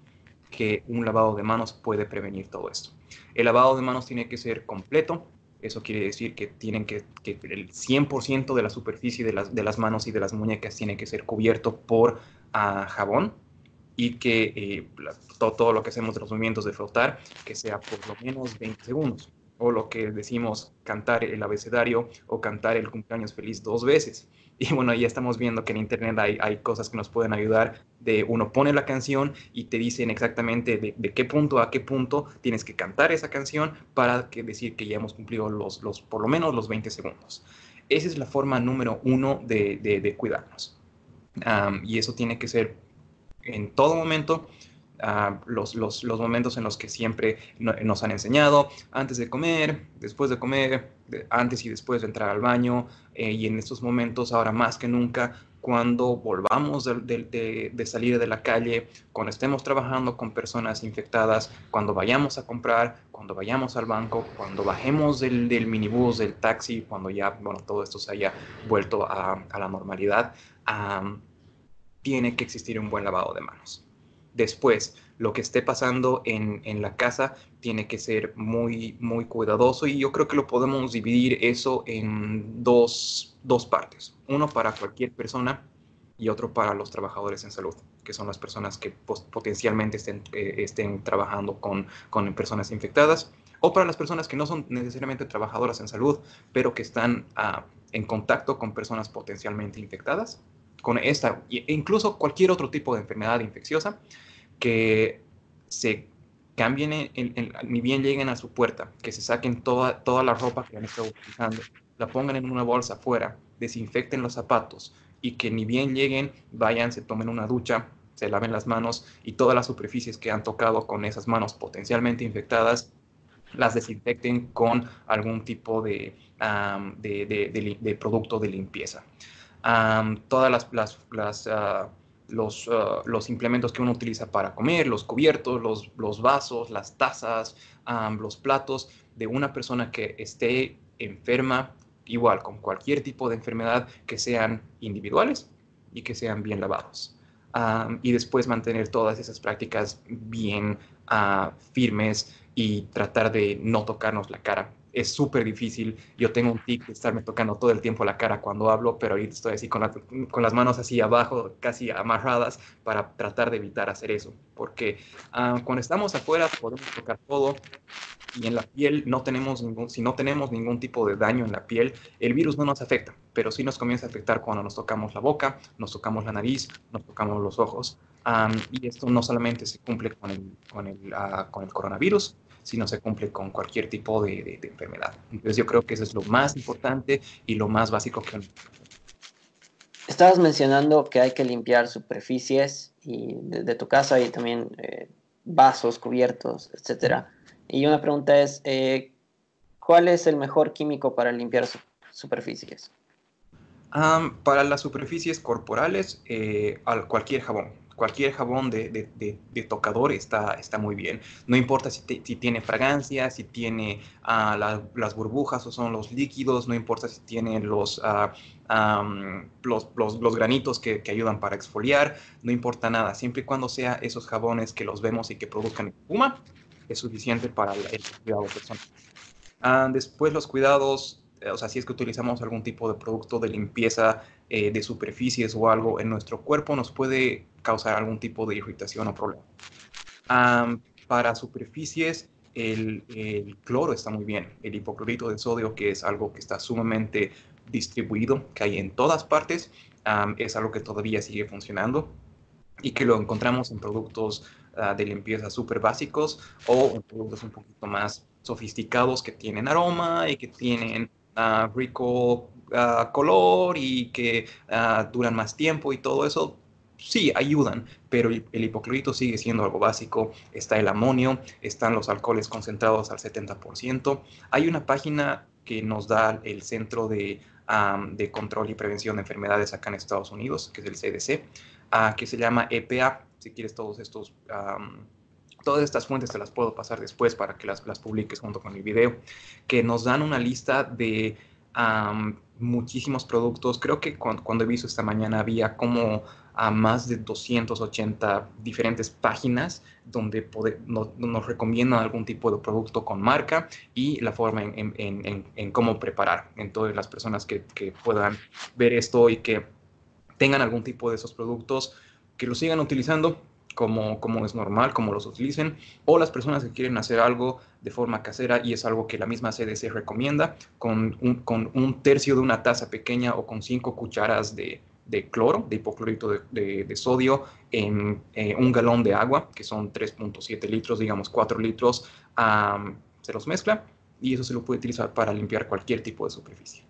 que un lavado de manos puede prevenir todo esto. El lavado de manos tiene que ser completo, eso quiere decir que tienen que, que el 100% de la superficie de las, de las manos y de las muñecas tiene que ser cubierto por uh, jabón, y que eh, todo, lo que hacemos de los movimientos de frotar, que sea por lo menos 20 segundos, o lo que decimos cantar el abecedario o cantar el cumpleaños feliz dos veces. Y bueno, ya estamos viendo que en Internet hay, hay cosas que nos pueden ayudar de uno pone la canción y te dicen exactamente de, qué punto a qué punto tienes que cantar esa canción para que decir que ya hemos cumplido los, los, por lo menos los 20 segundos. Esa es la forma número uno de, de, cuidarnos. y eso tiene que ser en todo momento, ah, los, los, los, momentos en los que siempre nos han enseñado, antes de comer, después de comer, antes y después de entrar al baño, eh, y en estos momentos, ahora más que nunca, cuando volvamos de, de, salir de la calle, cuando estemos trabajando con personas infectadas, cuando vayamos a comprar, cuando vayamos al banco, cuando bajemos del, del minibús, del taxi, cuando ya bueno, todo esto se haya vuelto a, a la normalidad tiene que existir un buen lavado de manos. Después, lo que esté pasando en, la casa tiene que ser muy, muy cuidadoso y yo creo que lo podemos dividir eso en dos, partes. Uno para cualquier persona y otro para los trabajadores en salud, que son las personas que potencialmente estén, eh, estén trabajando con, personas infectadas, o para las personas que no son necesariamente trabajadoras en salud, pero que están ah, en contacto con personas potencialmente infectadas con esta, e incluso cualquier otro tipo de enfermedad infecciosa, que se cambien, ni bien lleguen a su puerta, que se saquen toda, toda la ropa que han estado utilizando, la pongan en una bolsa afuera, desinfecten los zapatos y que ni bien lleguen, vayan, se tomen una ducha, se laven las manos y todas las superficies que han tocado con esas manos potencialmente infectadas, las desinfecten con algún tipo de, de producto de limpieza. Todas las, las, ah, los, ah, los, implementos que uno utiliza para comer, los cubiertos, los, los vasos, las tazas, los platos de una persona que esté enferma, igual con cualquier tipo de enfermedad, que sean individuales y que sean bien lavados. y después mantener todas esas prácticas bien ah, firmes y tratar de no tocarnos la cara es súper difícil. Yo tengo un tic de estarme tocando todo el tiempo la cara cuando hablo, pero ahorita estoy así con, las manos así abajo, casi amarradas, para tratar de evitar hacer eso. Porque ah, cuando estamos afuera podemos tocar todo y en la piel no tenemos ningún, si no tenemos ningún tipo de daño en la piel, el virus no nos afecta, pero sí nos comienza a afectar cuando nos tocamos la boca, nos tocamos la nariz, nos tocamos los ojos. y esto no solamente se cumple con el, con el, ah, con el coronavirus, si no se cumple con cualquier tipo de, enfermedad. Entonces yo creo que eso es lo más importante y lo más básico que... Estabas mencionando que hay que limpiar superficies y de, tu casa y también eh, vasos, cubiertos, etc. Y una pregunta es, eh, ¿cuál es el mejor químico para limpiar superficies? para las superficies corporales, eh, cualquier jabón cualquier jabón de, tocador está, está muy bien. No importa si, tiene fragancia, si tiene ah, las burbujas o son los líquidos, no importa si tiene los, ah, los, granitos que, ayudan para exfoliar, no importa nada. Siempre y cuando sea esos jabones que los vemos y que produzcan espuma, es suficiente para el, cuidado personal. Ah, después los cuidados o sea, si es que utilizamos algún tipo de producto de limpieza eh, de superficies o algo en nuestro cuerpo, nos puede causar algún tipo de irritación o problema. para superficies, el, cloro está muy bien. El hipoclorito de sodio, que es algo que está sumamente distribuido, que hay en todas partes, es algo que todavía sigue funcionando. y que lo encontramos en productos ah, de limpieza súper básicos o en productos un poquito más sofisticados que tienen aroma y que tienen uh, rico uh, color y que uh, duran más tiempo y todo eso, sí, ayudan, pero el, hipoclorito sigue siendo algo básico. Está el amonio, están los alcoholes concentrados al 70%. Hay una página que nos da el Centro de, de Control y Prevención de Enfermedades acá en Estados Unidos, que es el CDC, que se llama EPA. Si quieres todos estos... todas estas fuentes te las puedo pasar después para que las, las publiques junto con el video, que nos dan una lista de muchísimos productos. Creo que cuando, he visto esta mañana había como a más de 280 diferentes páginas donde nos recomiendan algún tipo de producto con marca y la forma en, en, en, cómo preparar. Entonces las personas que, que, puedan ver esto y que tengan algún tipo de esos productos, que lo sigan utilizando, como, como es normal, como los utilicen, o las personas que quieren hacer algo de forma casera y es algo que la misma CDC recomienda, con un, con un tercio de una taza pequeña o con cinco cucharas de, de cloro, de hipoclorito de, de, sodio, en eh, un galón de agua, que son 3.7 litros, digamos 4 litros, se los mezcla y eso se lo puede utilizar para limpiar cualquier tipo de superficie.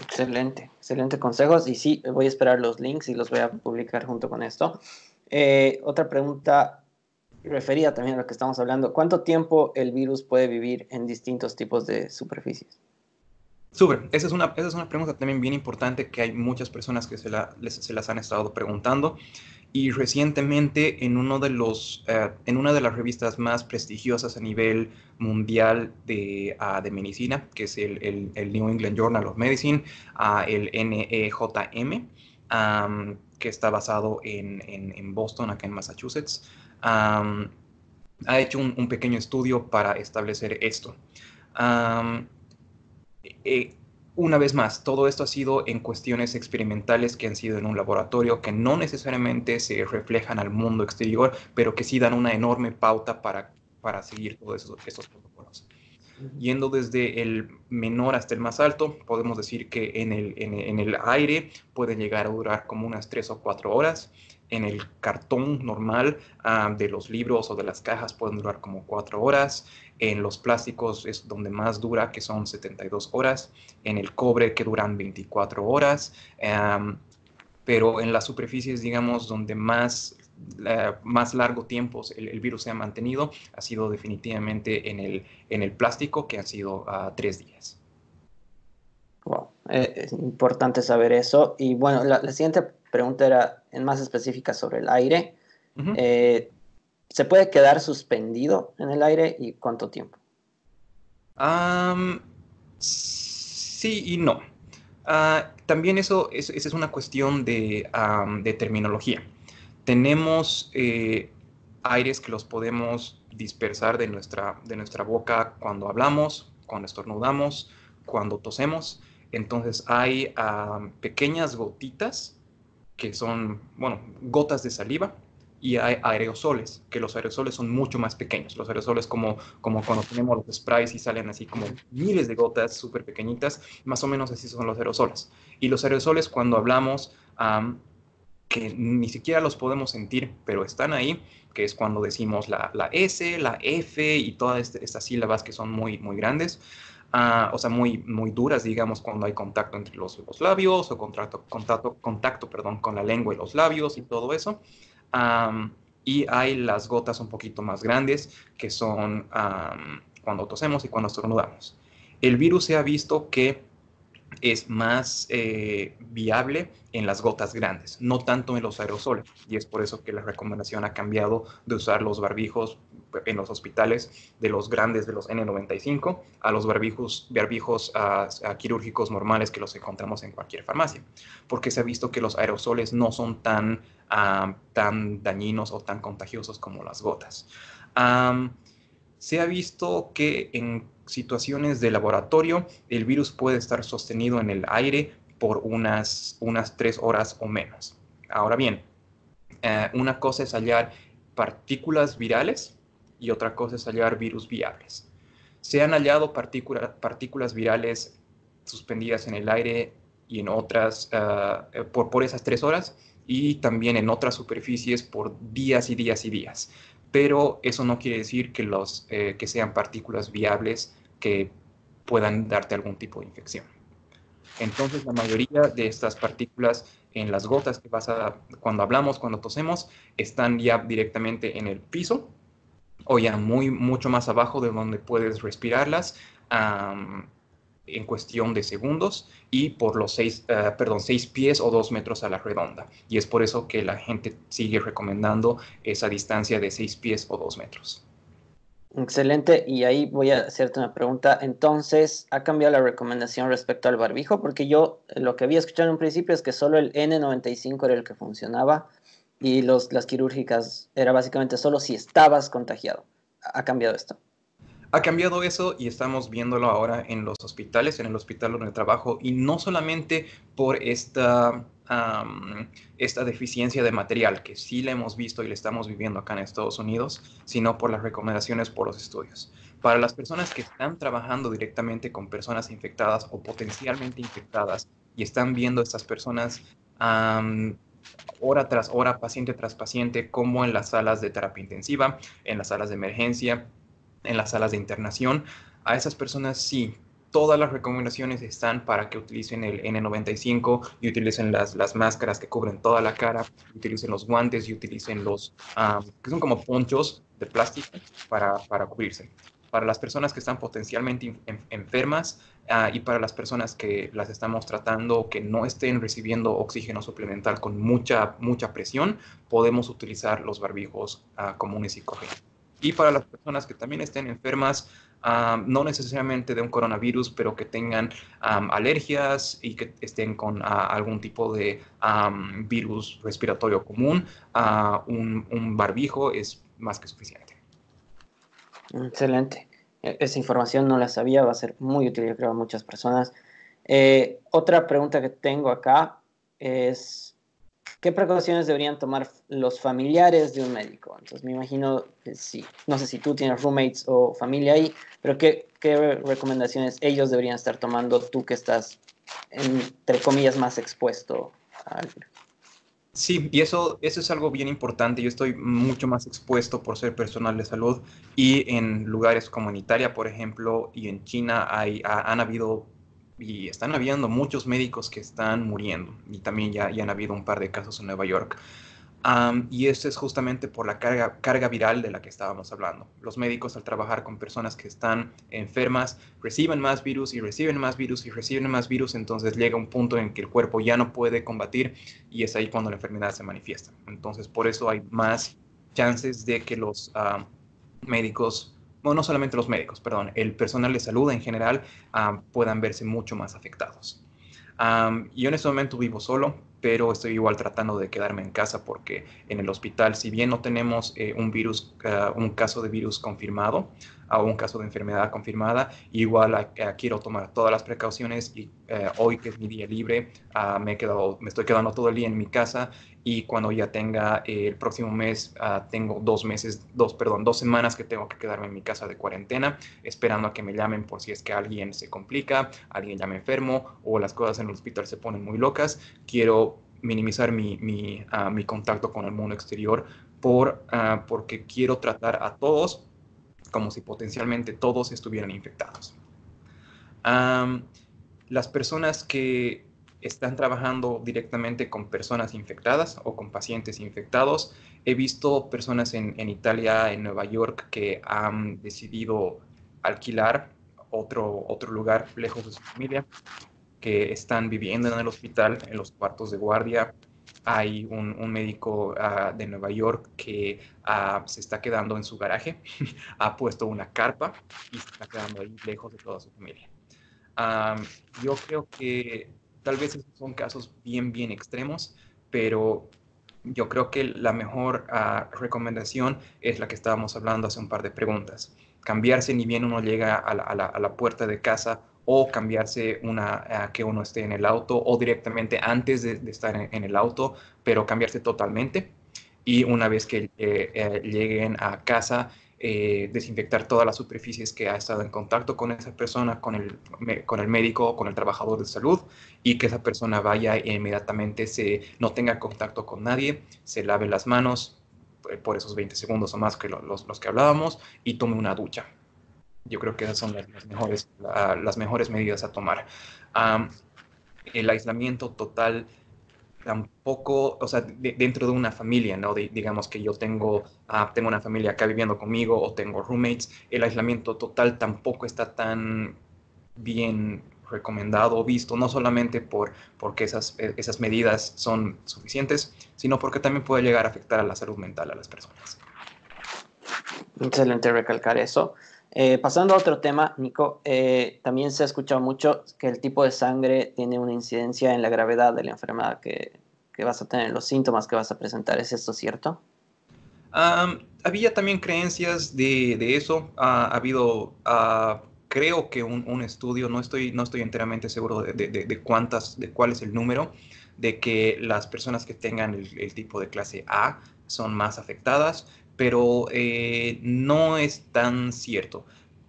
Excelente, excelente consejos. Y sí, voy a esperar los links y los voy a publicar junto con esto. Eh, otra pregunta referida también a lo que estamos hablando. ¿Cuánto tiempo el virus puede vivir en distintos tipos de superficies? Súper, esa, es una, esa es una pregunta también bien importante que hay muchas personas que se, se las han estado preguntando. Y recientemente en, uno de los, eh, en una de las revistas más prestigiosas a nivel mundial de, uh, de medicina, que es el, el, New England Journal of Medicine, uh, el NEJM, que está basado en, en, Boston, acá en Massachusetts, ha hecho un, pequeño estudio para establecer esto. Eh, una vez más, todo esto ha sido en cuestiones experimentales que han sido en un laboratorio, que no necesariamente se reflejan al mundo exterior, pero que sí dan una enorme pauta para, para seguir todos estos protocolos. Yendo desde el menor hasta el más alto, podemos decir que en el, en, el aire puede llegar a durar como unas 3 o 4 horas. En el cartón normal ah, de los libros o de las cajas pueden durar como 4 horas. En los plásticos es donde más dura, que son 72 horas. En el cobre, que duran 24 horas. pero en las superficies, digamos, donde más más largo tiempo el, virus se ha mantenido ha sido definitivamente en el, en el plástico, que han sido uh, tres días. Wow, eh, es importante saber eso. Y bueno, la, siguiente pregunta era en más específica sobre el aire. Eh, ¿Se puede quedar suspendido en el aire y cuánto tiempo? sí y no. Uh, también eso, esa es una cuestión de, de terminología tenemos eh, aires que los podemos dispersar de nuestra, de nuestra boca cuando hablamos, cuando estornudamos, cuando tosemos. Entonces hay ah, pequeñas gotitas que son, bueno, gotas de saliva y hay aerosoles, que los aerosoles son mucho más pequeños. Los aerosoles como, como cuando tenemos los sprays y salen así como miles de gotas súper pequeñitas, más o menos así son los aerosoles. Y los aerosoles cuando hablamos que ni siquiera los podemos sentir, pero están ahí, que es cuando decimos la, la S, la F y todas este, estas sílabas que son muy, muy grandes, uh, o sea, muy, muy duras, digamos, cuando hay contacto entre los, los labios o contacto, contacto, contacto perdón, con la lengua y los labios y todo eso. Y hay las gotas un poquito más grandes, que son um, cuando tosemos y cuando estornudamos. El virus se ha visto que es más eh, viable en las gotas grandes, no tanto en los aerosoles. Y es por eso que la recomendación ha cambiado de usar los barbijos en los hospitales de los grandes de los N95 a los barbijos, barbijos quirúrgicos normales que los encontramos en cualquier farmacia, porque se ha visto que los aerosoles no son tan, tan dañinos o tan contagiosos como las gotas. se ha visto que en situaciones de laboratorio, el virus puede estar sostenido en el aire por unas, unas tres horas o menos. Ahora bien, eh, una cosa es hallar partículas virales y otra cosa es hallar virus viables. Se han hallado partículas virales suspendidas en el aire y en otras, eh, por, por esas tres horas, y también en otras superficies por días y días y días. Pero eso no quiere decir que, los, eh, que sean partículas viables que puedan darte algún tipo de infección. Entonces, la mayoría de estas partículas en las gotas que vas a, cuando hablamos, cuando tosemos, están ya directamente en el piso o ya muy, mucho más abajo de donde puedes respirarlas en cuestión de segundos y por los seis, eh, perdón, seis pies o dos metros a la redonda. Y es por eso que la gente sigue recomendando esa distancia de seis pies o dos metros. Excelente, y ahí voy a hacerte una pregunta. Entonces, ¿ha cambiado la recomendación respecto al barbijo? Porque yo lo que había escuchado en un principio es que solo el N95 era el que funcionaba y las quirúrgicas era básicamente solo si estabas contagiado. ¿Ha cambiado esto? Ha cambiado eso y estamos viéndolo ahora en los hospitales, en el hospital donde trabajo, y no solamente por esta, esta deficiencia de material, que sí la hemos visto y la estamos viviendo acá en Estados Unidos, sino por las recomendaciones por los estudios. Para las personas que están trabajando directamente con personas infectadas o potencialmente infectadas y están viendo a estas personas hora tras hora, paciente tras paciente, como en las salas de terapia intensiva, en las salas de emergencia, en las salas de internación. A esas personas sí, todas las recomendaciones están para que utilicen el N95 y utilicen las, las máscaras que cubren toda la cara, utilicen los guantes y utilicen los que son como ponchos de plástico para, para cubrirse. Para las personas que están potencialmente enfermas ah, y para las personas que las estamos tratando que no estén recibiendo oxígeno suplemental con mucha, mucha presión, podemos utilizar los barbijos uh, comunes y corrientes y para las personas que también estén enfermas, no necesariamente de un coronavirus, pero que tengan alergias y que estén con algún tipo de virus respiratorio común, un, barbijo es más que suficiente. Excelente. E, esa información no la sabía, va a ser muy útil, yo creo, a muchas personas. Eh, otra pregunta que tengo acá es ¿qué precauciones deberían tomar los familiares de un médico? Entonces me imagino, que sí, no sé si tú tienes roommates o familia ahí, pero ¿qué, recomendaciones ellos deberían estar tomando tú que estás, entre comillas, más expuesto al Sí, y eso, eso es algo bien importante. Yo estoy mucho más expuesto por ser personal de salud y en lugares Italia, por ejemplo, y en China hay, han habido y están habiendo muchos médicos que están muriendo y también ya, ya han habido un par de casos en Nueva York. y esto es justamente por la carga, carga viral de la que estábamos hablando. Los médicos al trabajar con personas que están enfermas reciben más virus y reciben más virus y reciben más virus, entonces llega un punto en que el cuerpo ya no puede combatir y es ahí cuando la enfermedad se manifiesta. Entonces por eso hay más chances de que los médicos bueno, no solamente los médicos, perdón, el personal de salud en general puedan verse mucho más afectados. yo en este momento vivo solo, pero estoy igual tratando de quedarme en casa porque en el hospital, si bien no tenemos eh, un virus, ah, un caso de virus confirmado o un caso de enfermedad confirmada, igual ah, quiero tomar todas las precauciones y eh, hoy que es mi día libre, ah, me, he quedado, me estoy quedando todo el día en mi casa y cuando ya tenga eh, el próximo mes, uh, tengo dos meses, dos, perdón, dos semanas que tengo que quedarme en mi casa de cuarentena, esperando a que me llamen por si es que alguien se complica, alguien ya me enfermo o las cosas en el hospital se ponen muy locas. Quiero minimizar mi, mi, uh, mi contacto con el mundo exterior por, uh, porque quiero tratar a todos como si potencialmente todos estuvieran infectados. Um, las personas que están trabajando directamente con personas infectadas o con pacientes infectados. He visto personas en, Italia, en Nueva York, que han decidido alquilar otro, otro lugar lejos de su familia, que están viviendo en el hospital, en los cuartos de guardia. Hay un, médico ah, de Nueva York que ah, se está quedando en su garaje, ha puesto una carpa y se está quedando ahí lejos de toda su familia. yo creo que Tal vez son casos bien, bien extremos, pero yo creo que la mejor ah, recomendación es la que estábamos hablando hace un par de preguntas. Cambiarse ni bien uno llega a la, puerta de casa o cambiarse una ah, que uno esté en el auto o directamente antes de, estar en, el auto, pero cambiarse totalmente. Y una vez que eh, eh, lleguen a casa, eh, desinfectar todas las superficies que ha estado en contacto con esa persona, con el, con el médico, con el trabajador de salud, y que esa persona vaya e inmediatamente se, no tenga contacto con nadie, se lave las manos eh, por esos 20 segundos o más que los, los que hablábamos y tome una ducha. Yo creo que esas son las, mejores, las mejores medidas a tomar. el aislamiento total tampoco, o sea, dentro de una familia, ¿no? digamos que yo tengo, ah, tengo una familia acá viviendo conmigo o tengo roommates, el aislamiento total tampoco está tan bien recomendado o visto, no solamente por, porque esas, e, esas medidas son suficientes, sino porque también puede llegar a afectar a la salud mental a las personas. Excelente recalcar eso. Eh, pasando a otro tema, Nico, eh, también se ha escuchado mucho que el tipo de sangre tiene una incidencia en la gravedad de la enfermedad que, vas a tener, los síntomas que vas a presentar. ¿Es esto cierto? había también creencias de, eso. ha habido, ah, creo que un, estudio, no estoy, no estoy enteramente seguro de, cuántas, de cuál es el número, de que las personas que tengan el tipo de clase A son más afectadas pero eh, no es tan cierto.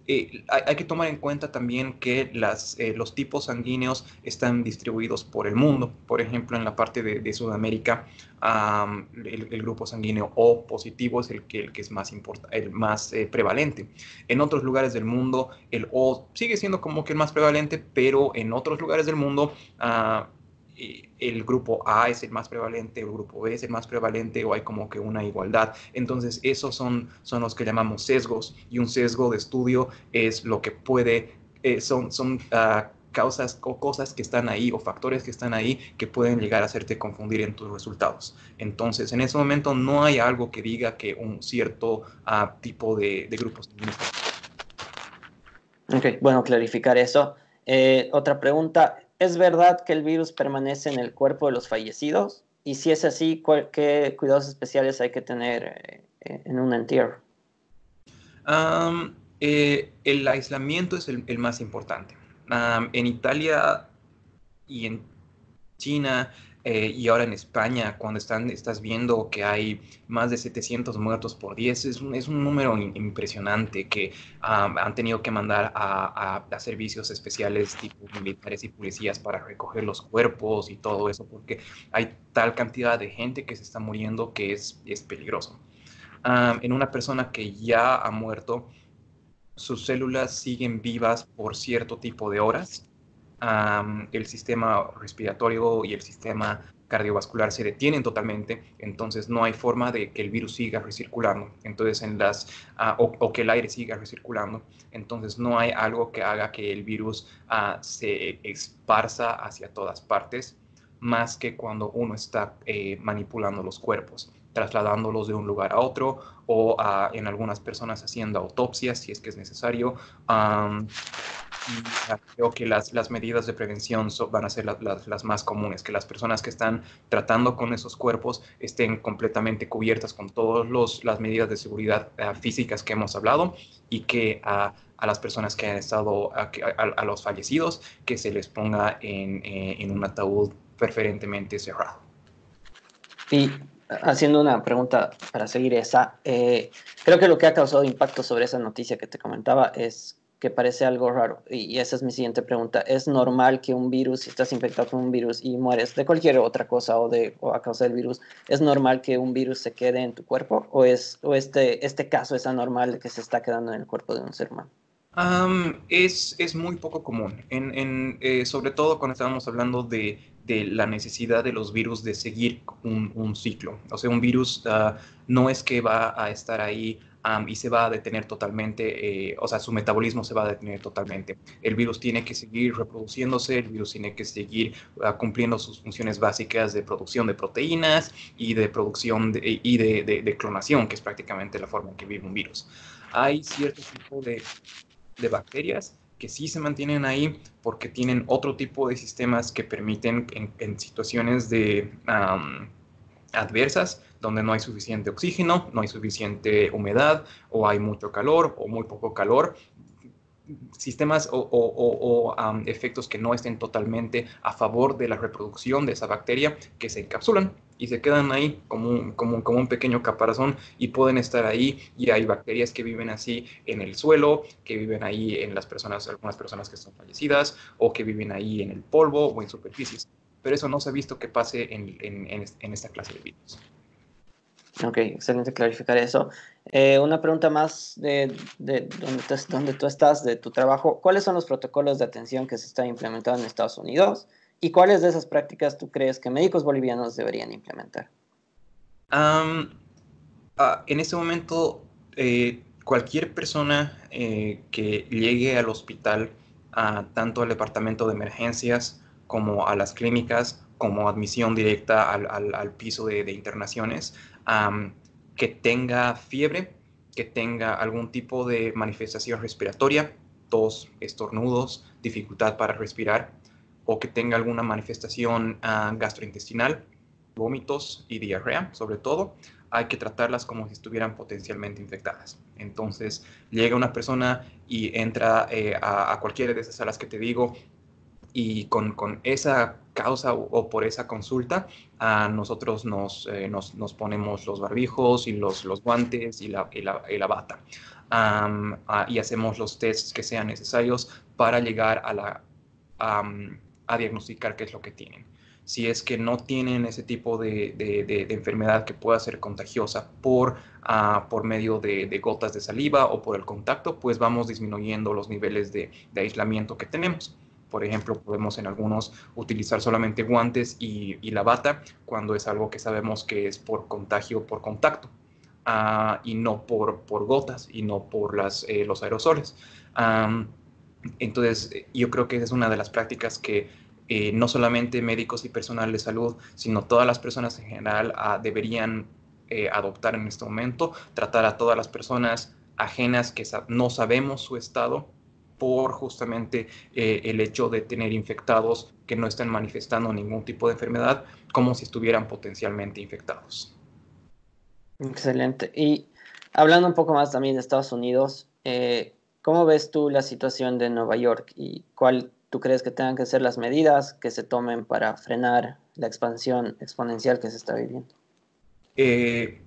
Eh, hay, que tomar en cuenta también que las, eh, los tipos sanguíneos están distribuidos por el mundo. Por ejemplo, en la parte de, Sudamérica, el, grupo sanguíneo O positivo es el que, el que es más, el más prevalente. En otros lugares del mundo, el O sigue siendo como que el más prevalente, pero en otros lugares del mundo ah, el grupo A es el más prevalente, el grupo B es el más prevalente o hay como que una igualdad. Entonces, esos son, son los que llamamos sesgos y un sesgo de estudio es lo que puede, eh, son, son ah, causas o cosas que están ahí o factores que están ahí que pueden llegar a hacerte confundir en tus resultados. Entonces, en ese momento no hay algo que diga que un cierto ah, tipo de, de grupos. Ok, bueno, clarificar eso. Eh, otra pregunta, ¿Es verdad que el virus permanece en el cuerpo de los fallecidos? Y si es así, ¿qué cuidados especiales hay que tener eh, en un entierro? Eh, el aislamiento es el, más importante. en Italia y en China eh, y ahora en España, cuando están, estás viendo que hay más de 700 muertos por 10, es un, es un número impresionante que han tenido que mandar a, a, servicios especiales tipo militares y policías para recoger los cuerpos y todo eso, porque hay tal cantidad de gente que se está muriendo que es, es peligroso. en una persona que ya ha muerto, sus células siguen vivas por cierto tipo de horas el sistema respiratorio y el sistema cardiovascular se detienen totalmente, entonces no hay forma de que el virus siga recirculando, entonces en las ah, o, que el aire siga recirculando, entonces no hay algo que haga que el virus ah, se esparza hacia todas partes, más que cuando uno está eh, manipulando los cuerpos trasladándolos de un lugar a otro o ah, en algunas personas haciendo autopsias si es que es necesario creo que las, las medidas de prevención van a ser las, más comunes, que las personas que están tratando con esos cuerpos estén completamente cubiertas con todas las medidas de seguridad eh, físicas que hemos hablado y que a, a las personas que han estado, a, a, los fallecidos, que se les ponga en, eh, en un ataúd preferentemente cerrado. Y haciendo una pregunta para seguir esa, eh, creo que lo que ha causado impacto sobre esa noticia que te comentaba es que parece algo raro. Y, esa es mi siguiente pregunta. ¿Es normal que un virus, si estás infectado con un virus y mueres de cualquier otra cosa o, de, a causa del virus, ¿es normal que un virus se quede en tu cuerpo? ¿O, es, o este, este caso es anormal que se está quedando en el cuerpo de un ser humano? es, es, muy poco común, en, en, eh, sobre todo cuando estábamos hablando de, de, la necesidad de los virus de seguir un, un ciclo. O sea, un virus uh, no es que va a estar ahí y se va a detener totalmente, eh, o sea, su metabolismo se va a detener totalmente. El virus tiene que seguir reproduciéndose, el virus tiene que seguir uh, cumpliendo sus funciones básicas de producción de proteínas y de producción de, y de, de, clonación, que es prácticamente la forma en que vive un virus. Hay cierto tipo de, de bacterias que sí se mantienen ahí porque tienen otro tipo de sistemas que permiten en, en situaciones de adversas donde no hay suficiente oxígeno, no hay suficiente humedad o hay mucho calor o muy poco calor, sistemas o, efectos que no estén totalmente a favor de la reproducción de esa bacteria que se encapsulan y se quedan ahí como un, como, como un pequeño caparazón y pueden estar ahí y hay bacterias que viven así en el suelo, que viven ahí en las personas, algunas personas que están fallecidas o que viven ahí en el polvo o en superficies. Pero eso no se ha visto que pase en, en, en esta clase de virus. Ok, excelente clarificar eso. Eh, una pregunta más de, de donde, tú, donde, tú, estás, de tu trabajo. ¿Cuáles son los protocolos de atención que se están implementando en Estados Unidos? ¿Y cuáles de esas prácticas tú crees que médicos bolivianos deberían implementar? Ah, en este momento, eh, cualquier persona eh, que llegue al hospital, tanto al departamento de emergencias como a las clínicas, como admisión directa al, piso de, de internaciones, que tenga fiebre, que tenga algún tipo de manifestación respiratoria, tos, estornudos, dificultad para respirar, o que tenga alguna manifestación ah, gastrointestinal, vómitos y diarrea, sobre todo, hay que tratarlas como si estuvieran potencialmente infectadas. Entonces, llega una persona y entra eh, a, a, cualquiera de esas salas que te digo y con, con esa causa o, por esa consulta, a nosotros nos, eh, nos, nos, ponemos los barbijos y los, los guantes y la, y la, y bata. y hacemos los tests que sean necesarios para llegar a, la, a diagnosticar qué es lo que tienen. Si es que no tienen ese tipo de, de, de, enfermedad que pueda ser contagiosa por, uh, por medio de, gotas de saliva o por el contacto, pues vamos disminuyendo los niveles de, aislamiento que tenemos. Por ejemplo, podemos en algunos utilizar solamente guantes y, la bata cuando es algo que sabemos que es por contagio por contacto uh, y no por, por gotas y no por eh, los aerosoles. Entonces, yo creo que es una de las prácticas que eh, no solamente médicos y personal de salud, sino todas las personas en general uh, deberían eh, adoptar en este momento, tratar a todas las personas ajenas que no sabemos su estado por justamente eh, el hecho de tener infectados que no están manifestando ningún tipo de enfermedad, como si estuvieran potencialmente infectados. Excelente. Y hablando un poco más también de Estados Unidos, eh, ¿cómo ves tú la situación de Nueva York y cuál tú crees que tengan que ser las medidas que se tomen para frenar la expansión exponencial que se está viviendo? Eh,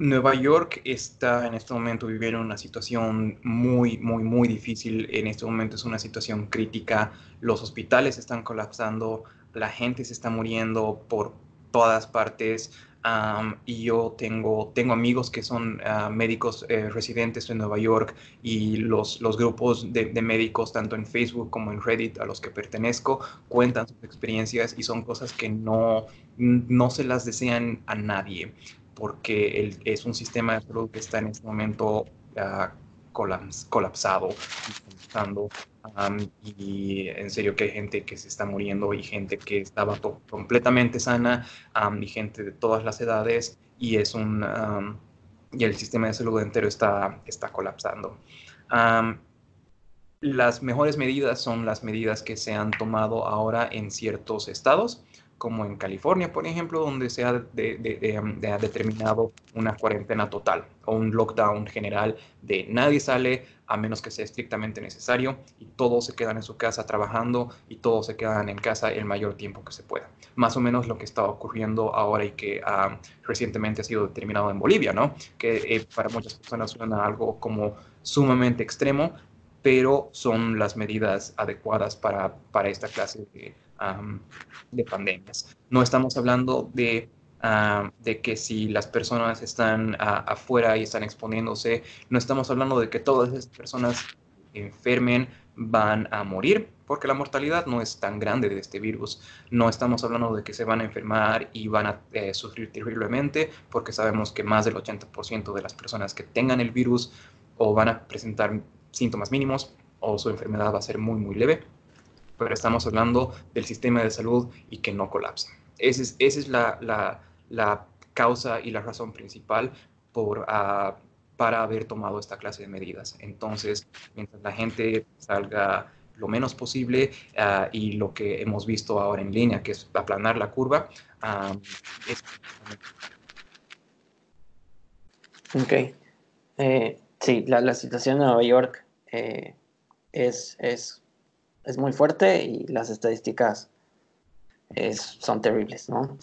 Nueva York está en este momento viviendo una situación muy, muy, muy difícil. En este momento es una situación crítica. Los hospitales están colapsando, la gente se está muriendo por todas partes. y yo tengo, tengo amigos que son uh, médicos eh, residentes en Nueva York y los, los grupos de, de, médicos, tanto en Facebook como en Reddit, a los que pertenezco, cuentan sus experiencias y son cosas que no, no se las desean a nadie porque es un sistema de salud que está en este momento colapsado y en serio que hay gente que se está muriendo y gente que estaba completamente sana y gente de todas las edades y es un y el sistema de salud entero está, está colapsando. las mejores medidas son las medidas que se han tomado ahora en ciertos estados como en California, por ejemplo, donde se ha determinado una cuarentena total o un lockdown general de nadie sale a menos que sea estrictamente necesario y todos se quedan en su casa trabajando y todos se quedan en casa el mayor tiempo que se pueda. Más o menos lo que está ocurriendo ahora y que recientemente ha sido determinado en Bolivia, ¿no? Que eh, para muchas personas suena algo como sumamente extremo, pero son las medidas adecuadas para, para esta clase de de pandemias. No estamos hablando de, de que si las personas están afuera y están exponiéndose, no estamos hablando de que todas esas personas enfermen van a morir, porque la mortalidad no es tan grande de este virus. No estamos hablando de que se van a enfermar y van a eh, sufrir terriblemente, porque sabemos que más del 80% de las personas que tengan el virus o van a presentar síntomas mínimos o su enfermedad va a ser muy, muy leve pero estamos hablando del sistema de salud y que no colapse. Esa es, esa es la, la, la, causa y la razón principal por, uh, para haber tomado esta clase de medidas. Entonces, mientras la gente salga lo menos posible uh, y lo que hemos visto ahora en línea, que es aplanar la curva, um, es... Ok. Eh, sí, la, situación en Nueva York eh, es, es, es muy fuerte y las estadísticas son terribles, ¿no?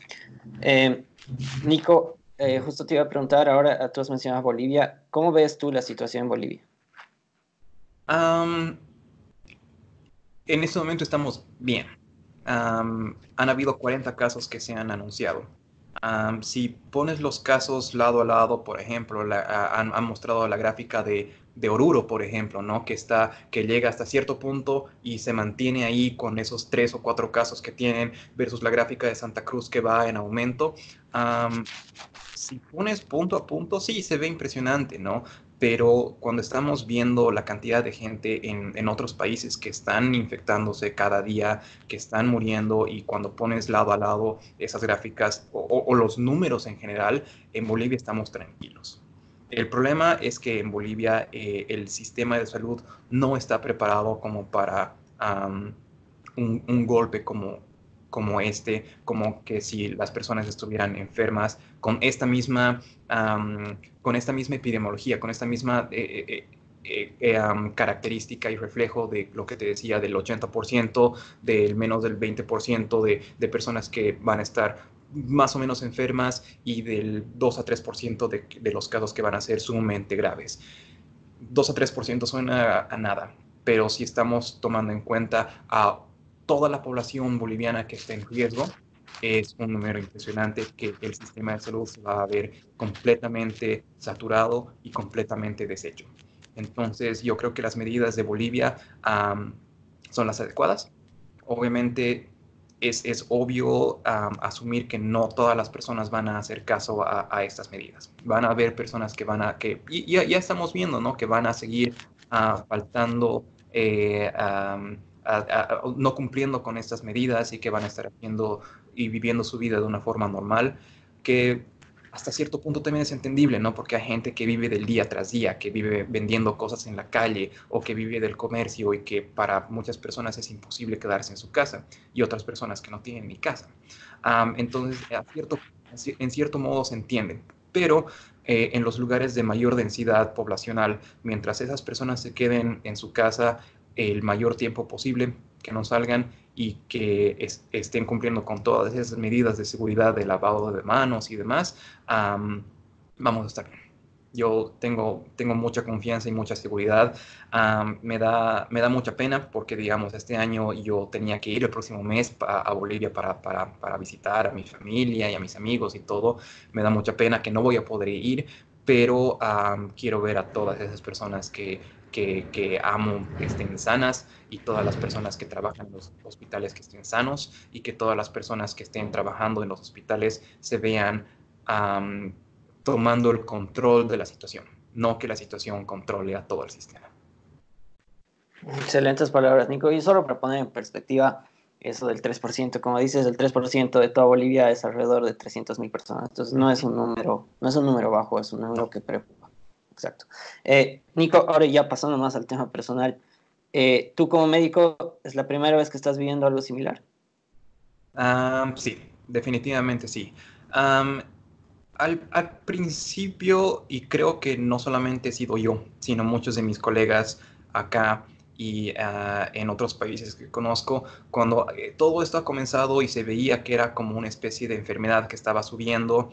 Eh, Nico, eh, justo te iba a preguntar, ahora tú has mencionado Bolivia, ¿cómo ves tú la situación en Bolivia? en este momento estamos bien. han habido 40 casos que se han anunciado si pones los casos lado a lado, por ejemplo, han, mostrado la gráfica de, Oruro, por ejemplo, ¿no? que, está, que llega hasta cierto punto y se mantiene ahí con esos tres o cuatro casos que tienen versus la gráfica de Santa Cruz que va en aumento. si pones punto a punto, sí, se ve impresionante, ¿no? Pero cuando estamos viendo la cantidad de gente en, otros países que están infectándose cada día, que están muriendo, y cuando pones lado a lado esas gráficas o, los números en general, en Bolivia estamos tranquilos. El problema es que en Bolivia eh, el sistema de salud no está preparado como para un, golpe como, como este, como que si las personas estuvieran enfermas con esta misma, con esta misma epidemiología, con esta misma eh, eh, eh, característica y reflejo de lo que te decía del 80%, del menos del 20% de, de personas que van a estar más o menos enfermas y del 2 a 3% de, de los casos que van a ser sumamente graves. 2 a 3% suena a nada, pero si estamos tomando en cuenta a toda la población boliviana que está en riesgo, es un número impresionante que el sistema de salud se va a ver completamente saturado y completamente deshecho. Entonces, yo creo que las medidas de Bolivia son las adecuadas. Obviamente, es, es obvio asumir que no todas las personas van a hacer caso a, estas medidas. Van a haber personas que van a, que y ya, ya estamos viendo, ¿no? Que van a seguir ah, faltando eh, no cumpliendo con estas medidas y que van a estar haciendo y viviendo su vida de una forma normal, que hasta cierto punto también es entendible, ¿no? Porque hay gente que vive del día tras día, que vive vendiendo cosas en la calle o que vive del comercio y que para muchas personas es imposible quedarse en su casa y otras personas que no tienen ni casa. entonces, en cierto modo se entiende, pero eh, en los lugares de mayor densidad poblacional, mientras esas personas se queden en su casa el mayor tiempo posible, que no salgan y que estén cumpliendo con todas esas medidas de seguridad de lavado de manos y demás, vamos a estar bien. Yo tengo, tengo mucha confianza y mucha seguridad. me, da, me da mucha pena porque, digamos, este año yo tenía que ir el próximo mes a, Bolivia para, para, para, visitar a mi familia y a mis amigos y todo. Me da mucha pena que no voy a poder ir, pero quiero ver a todas esas personas que que, amo estén sanas y todas las personas que trabajan en los hospitales que estén sanos y que todas las personas que estén trabajando en los hospitales se vean tomando el control de la situación, no que la situación controle a todo el sistema. Excelentes palabras, Nico. Y solo para poner en perspectiva eso del 3%, como dices, el 3% de toda Bolivia es alrededor de 300.000 personas. Entonces no es un número, no es un número bajo, es un número que preocupa exacto. Eh, Nico, ahora ya pasando más al tema personal, eh, ¿tú como médico es la primera vez que estás viviendo algo similar? sí, definitivamente sí. al, principio, y creo que no solamente he sido yo, sino muchos de mis colegas acá y ah, en otros países que conozco, cuando eh, todo esto ha comenzado y se veía que era como una especie de enfermedad que estaba subiendo,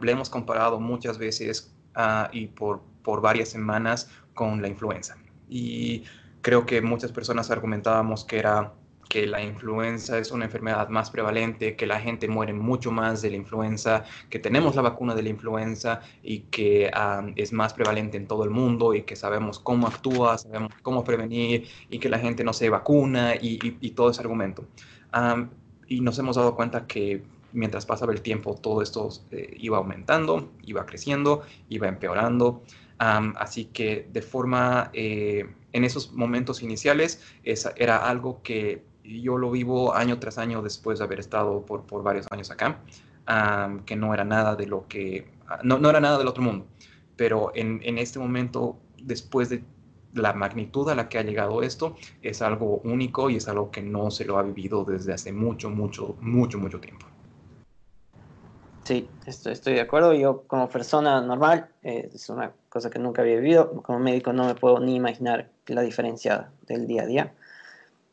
le hemos comparado muchas veces Ah, y por, por varias semanas con la influenza. Y creo que muchas personas argumentábamos que era que la influenza es una enfermedad más prevalente, que la gente muere mucho más de la influenza, que tenemos la vacuna de la influenza y que ah, es más prevalente en todo el mundo y que sabemos cómo actúa, sabemos cómo prevenir y que la gente no se vacuna y, y, todo ese argumento. Ah, y nos hemos dado cuenta que mientras pasaba el tiempo todo esto eh, iba aumentando, iba creciendo, iba empeorando. así que de forma, eh, en esos momentos iniciales, era algo que yo lo vivo año tras año después de haber estado por, por varios años acá, que no era nada de lo que, no, no era nada del otro mundo. Pero en, en este momento, después de la magnitud a la que ha llegado esto es algo único y es algo que no se lo ha vivido desde hace mucho, mucho, mucho, mucho tiempo. Sí, estoy, estoy de acuerdo. Yo como persona normal, eh, es una cosa que nunca había vivido. Como médico no me puedo ni imaginar la diferencia del día a día.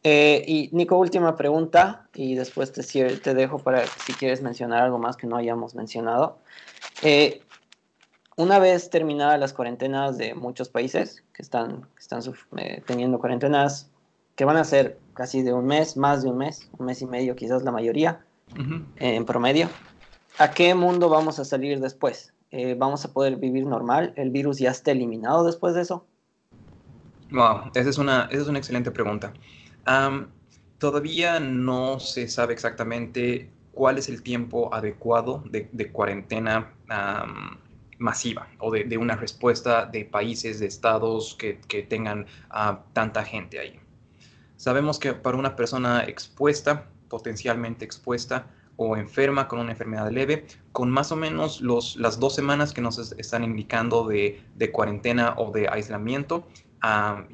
Eh, y Nico, última pregunta y después te, te dejo para si quieres mencionar algo más que no hayamos mencionado. Eh, una vez terminadas las cuarentenas de muchos países que están, están eh, teniendo cuarentenas que van a ser casi de un mes, más de un mes, un mes y medio quizás la mayoría en promedio, ¿a qué mundo vamos a salir después? ¿Vamos a poder vivir normal? ¿El virus ya está eliminado después de eso? Wow, esa es una, esa es una excelente pregunta todavía no se sabe exactamente cuál es el tiempo adecuado de, cuarentena masiva o de, una respuesta de países, de estados que, tengan tanta gente ahí. Sabemos que para una persona expuesta, potencialmente expuesta o enferma con una enfermedad leve, con más o menos los, las dos semanas que nos están indicando de, cuarentena o de aislamiento,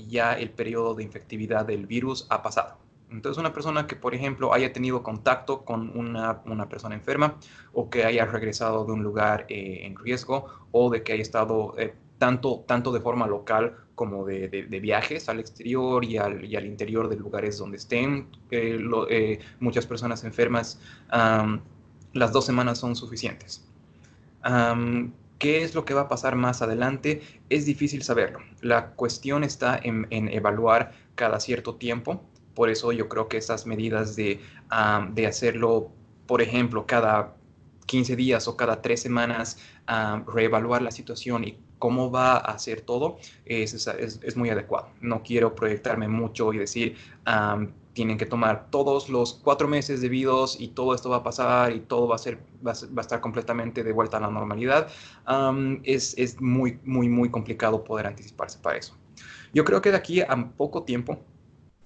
ya el periodo de infectividad del virus ha pasado. Entonces, una persona que, por ejemplo, haya tenido contacto con una, persona enferma o que haya regresado de un lugar eh, en riesgo o de que haya estado eh, tanto, tanto de forma local como de, viajes al exterior y al, y al, interior de lugares donde estén eh, muchas personas enfermas, las dos semanas son suficientes. ¿Qué es lo que va a pasar más adelante? Es difícil saberlo. La cuestión está en, evaluar cada cierto tiempo. Por eso yo creo que esas medidas de, de hacerlo, por ejemplo, cada 15 días o cada tres semanas, reevaluar la situación y cómo va a hacer todo, es, es, muy adecuado. No quiero proyectarme mucho y decir, tienen que tomar todos los cuatro meses debidos y todo esto va a pasar y todo va a, ser, va a, estar completamente de vuelta a la normalidad, es, es, muy, muy, muy complicado poder anticiparse para eso. Yo creo que de aquí a poco tiempo,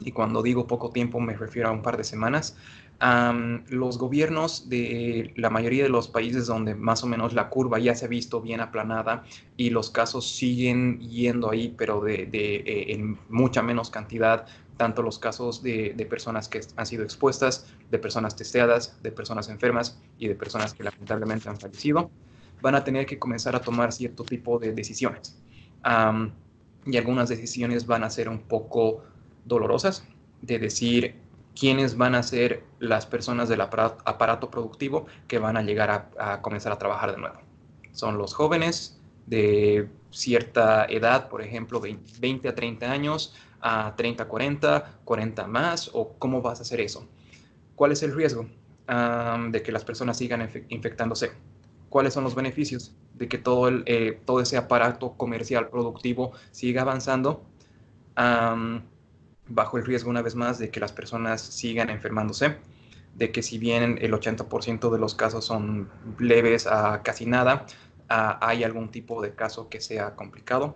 y cuando digo poco tiempo me refiero a un par de semanas, los gobiernos de la mayoría de los países donde más o menos la curva ya se ha visto bien aplanada y los casos siguen yendo ahí, pero de, de eh, en mucha menos cantidad, tanto los casos de, personas que han sido expuestas, de personas testeadas, de personas enfermas y de personas que lamentablemente han fallecido, van a tener que comenzar a tomar cierto tipo de decisiones. y algunas decisiones van a ser un poco dolorosas, de decir quiénes van a ser las personas del aparato, productivo que van a llegar a comenzar a trabajar de nuevo. Son los jóvenes de cierta edad, por ejemplo, de 20 a 30 años, a 30, 40, 40 más, o cómo vas a hacer eso? ¿Cuál es el riesgo de que las personas sigan infectándose? ¿Cuáles son los beneficios de que todo, el, eh, todo ese aparato comercial productivo siga avanzando bajo el riesgo una vez más de que las personas sigan enfermándose? de que si bien el 80% de los casos son leves a casi nada, hay algún tipo de caso que sea complicado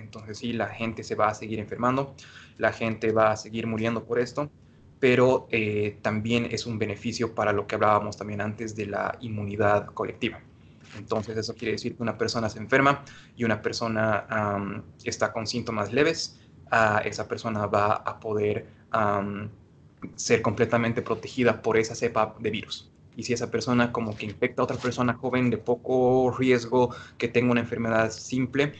entonces sí, la gente se va a seguir enfermando, la gente va a seguir muriendo por esto, pero eh, también es un beneficio para lo que hablábamos también antes de la inmunidad colectiva. Entonces eso quiere decir que una persona se enferma y una persona está con síntomas leves, esa persona va a poder ser completamente protegida por esa cepa de virus y si esa persona como que infecta a otra persona joven de poco riesgo, que tenga una enfermedad simple,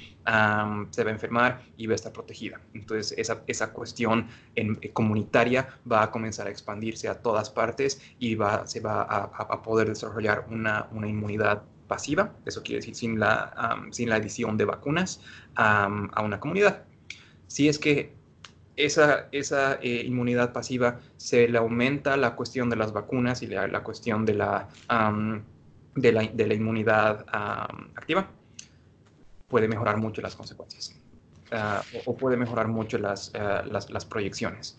se va a enfermar y va a estar protegida. Entonces esa, esa cuestión en, eh, comunitaria va a comenzar a expandirse a todas partes y va, se va a, poder desarrollar una, una, inmunidad pasiva, eso quiere decir sin la, sin la adición de vacunas a una comunidad. Si es que esa, esa eh, inmunidad pasiva se le aumenta la cuestión de las vacunas y la, cuestión de la, de la, de la, inmunidad activa, puede mejorar mucho las consecuencias ah, o, puede mejorar mucho las, ah, las, las, proyecciones.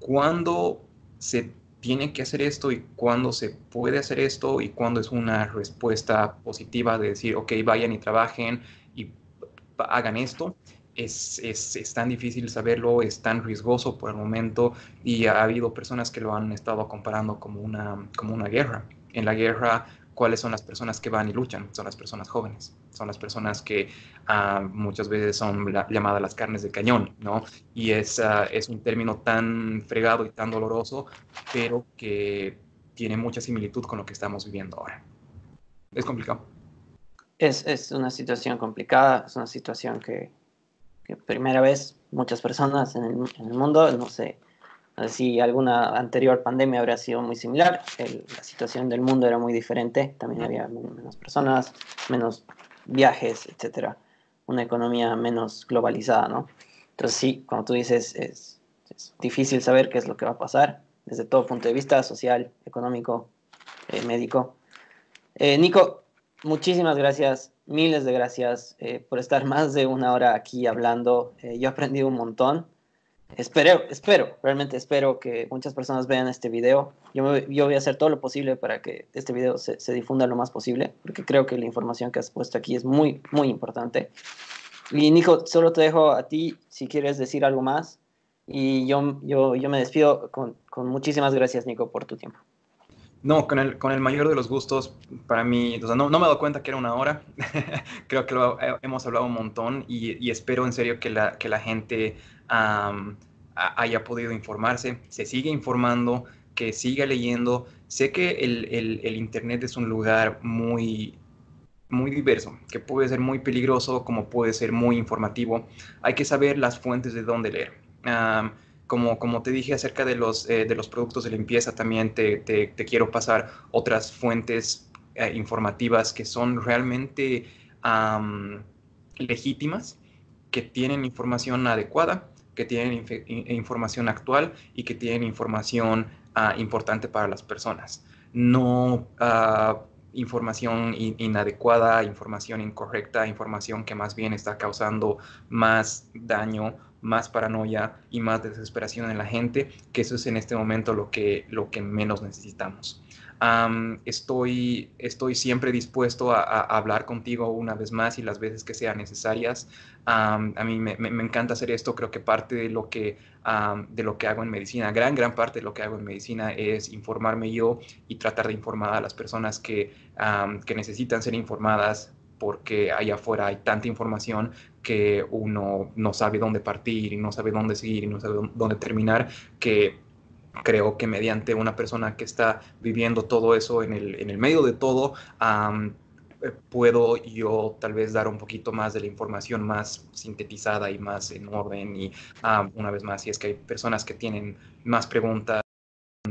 Cuando se tiene que hacer esto y cuándo se puede hacer esto y cuándo es una respuesta positiva de decir, ok, vayan y trabajen y hagan esto, es, es, es, tan difícil saberlo, es tan riesgoso por el momento y ha habido personas que lo han estado comparando como una, como una guerra. En la guerra, ¿cuáles son las personas que van y luchan? Son las personas jóvenes, son las personas que ah, muchas veces son llamadas las carnes de cañón, ¿no? Y es, ah, es un término tan fregado y tan doloroso, pero que tiene mucha similitud con lo que estamos viviendo ahora. Es complicado. Es, es una situación complicada, es una situación que, que primera vez muchas personas en el, mundo. No sé, si alguna anterior pandemia habría sido muy similar. la situación del mundo era muy diferente. También había menos personas, menos viajes, etcétera. Una economía menos globalizada, ¿no? Entonces sí, como tú dices, es, difícil saber qué es lo que va a pasar desde todo punto de vista, social, económico, eh, médico. Eh, Nico, muchísimas gracias, miles de gracias eh, por estar más de una hora aquí hablando. yo he aprendido un montón. Espero, espero, realmente espero que muchas personas vean este video. Yo, yo voy a hacer todo lo posible para que este video se, difunda lo más posible, porque creo que la información que has puesto aquí es muy, muy importante. Y Nico, solo te dejo a ti si quieres decir algo más. Y yo, yo, yo me despido con muchísimas gracias, Nico, por tu tiempo. No, con el, con el mayor de los gustos, para mí, o sea, no, no me he dado cuenta que era una hora, creo que hemos hablado un montón y, espero en serio que la, que la gente haya podido informarse, se siga informando, que siga leyendo. Sé que el, el, el Internet es un lugar muy, muy diverso, que puede ser muy peligroso como puede ser muy informativo. Hay que saber las fuentes de dónde leer. Como, como te dije acerca de los, eh, de los productos de limpieza, también te, te, quiero pasar otras fuentes eh, informativas que son realmente legítimas, que tienen información adecuada, que tienen información actual y que tienen información ah, importante para las personas. No uh, información inadecuada, información incorrecta, información que más bien está causando más daño, más paranoia y más desesperación en la gente, que eso es en este momento lo que, lo que menos necesitamos estoy, estoy siempre dispuesto a, hablar contigo una vez más y las veces que sean necesarias. a mí me, encanta hacer esto, creo que parte de lo que, de lo que hago en medicina, gran, gran parte de lo que hago en medicina es informarme yo y tratar de informar a las personas que, que necesitan ser informadas porque allá afuera hay tanta información que uno no sabe dónde partir y no sabe dónde seguir y no sabe dónde terminar, que creo que mediante una persona que está viviendo todo eso en el, en el medio de todo, eh, puedo yo tal vez dar un poquito más de la información más sintetizada y más en orden. Y una vez más, si es que hay personas que tienen más preguntas,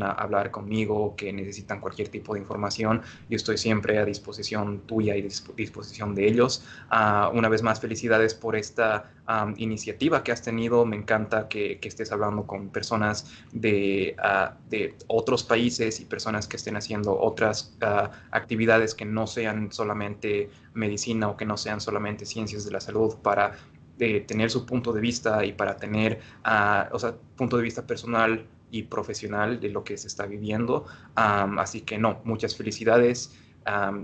a hablar conmigo, que necesitan cualquier tipo de información, yo estoy siempre a disposición tuya y a disposición de ellos. Ah, una vez más, felicidades por esta iniciativa que has tenido. Me encanta que, estés hablando con personas de, ah, de, otros países y personas que estén haciendo otras ah, actividades que no sean solamente medicina o que no sean solamente ciencias de la salud para eh, tener su punto de vista y para tener, o sea, punto de vista personal y profesional de lo que se está viviendo. así que no, muchas felicidades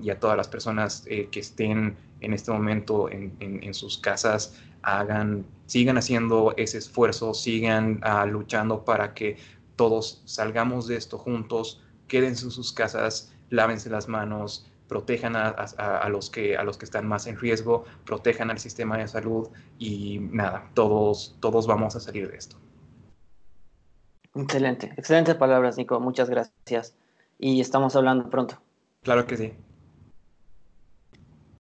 y a todas las personas eh, que estén en este momento en, sus casas, hagan, sigan haciendo ese esfuerzo, sigan ah, luchando para que todos salgamos de esto juntos, quédense en sus casas, lávense las manos, protejan a, a, los que, a los que están más en riesgo, protejan al sistema de salud y nada, todos, todos vamos a salir de esto. Excelente, excelentes palabras, Nico. Muchas gracias. Y estamos hablando pronto. Claro que sí.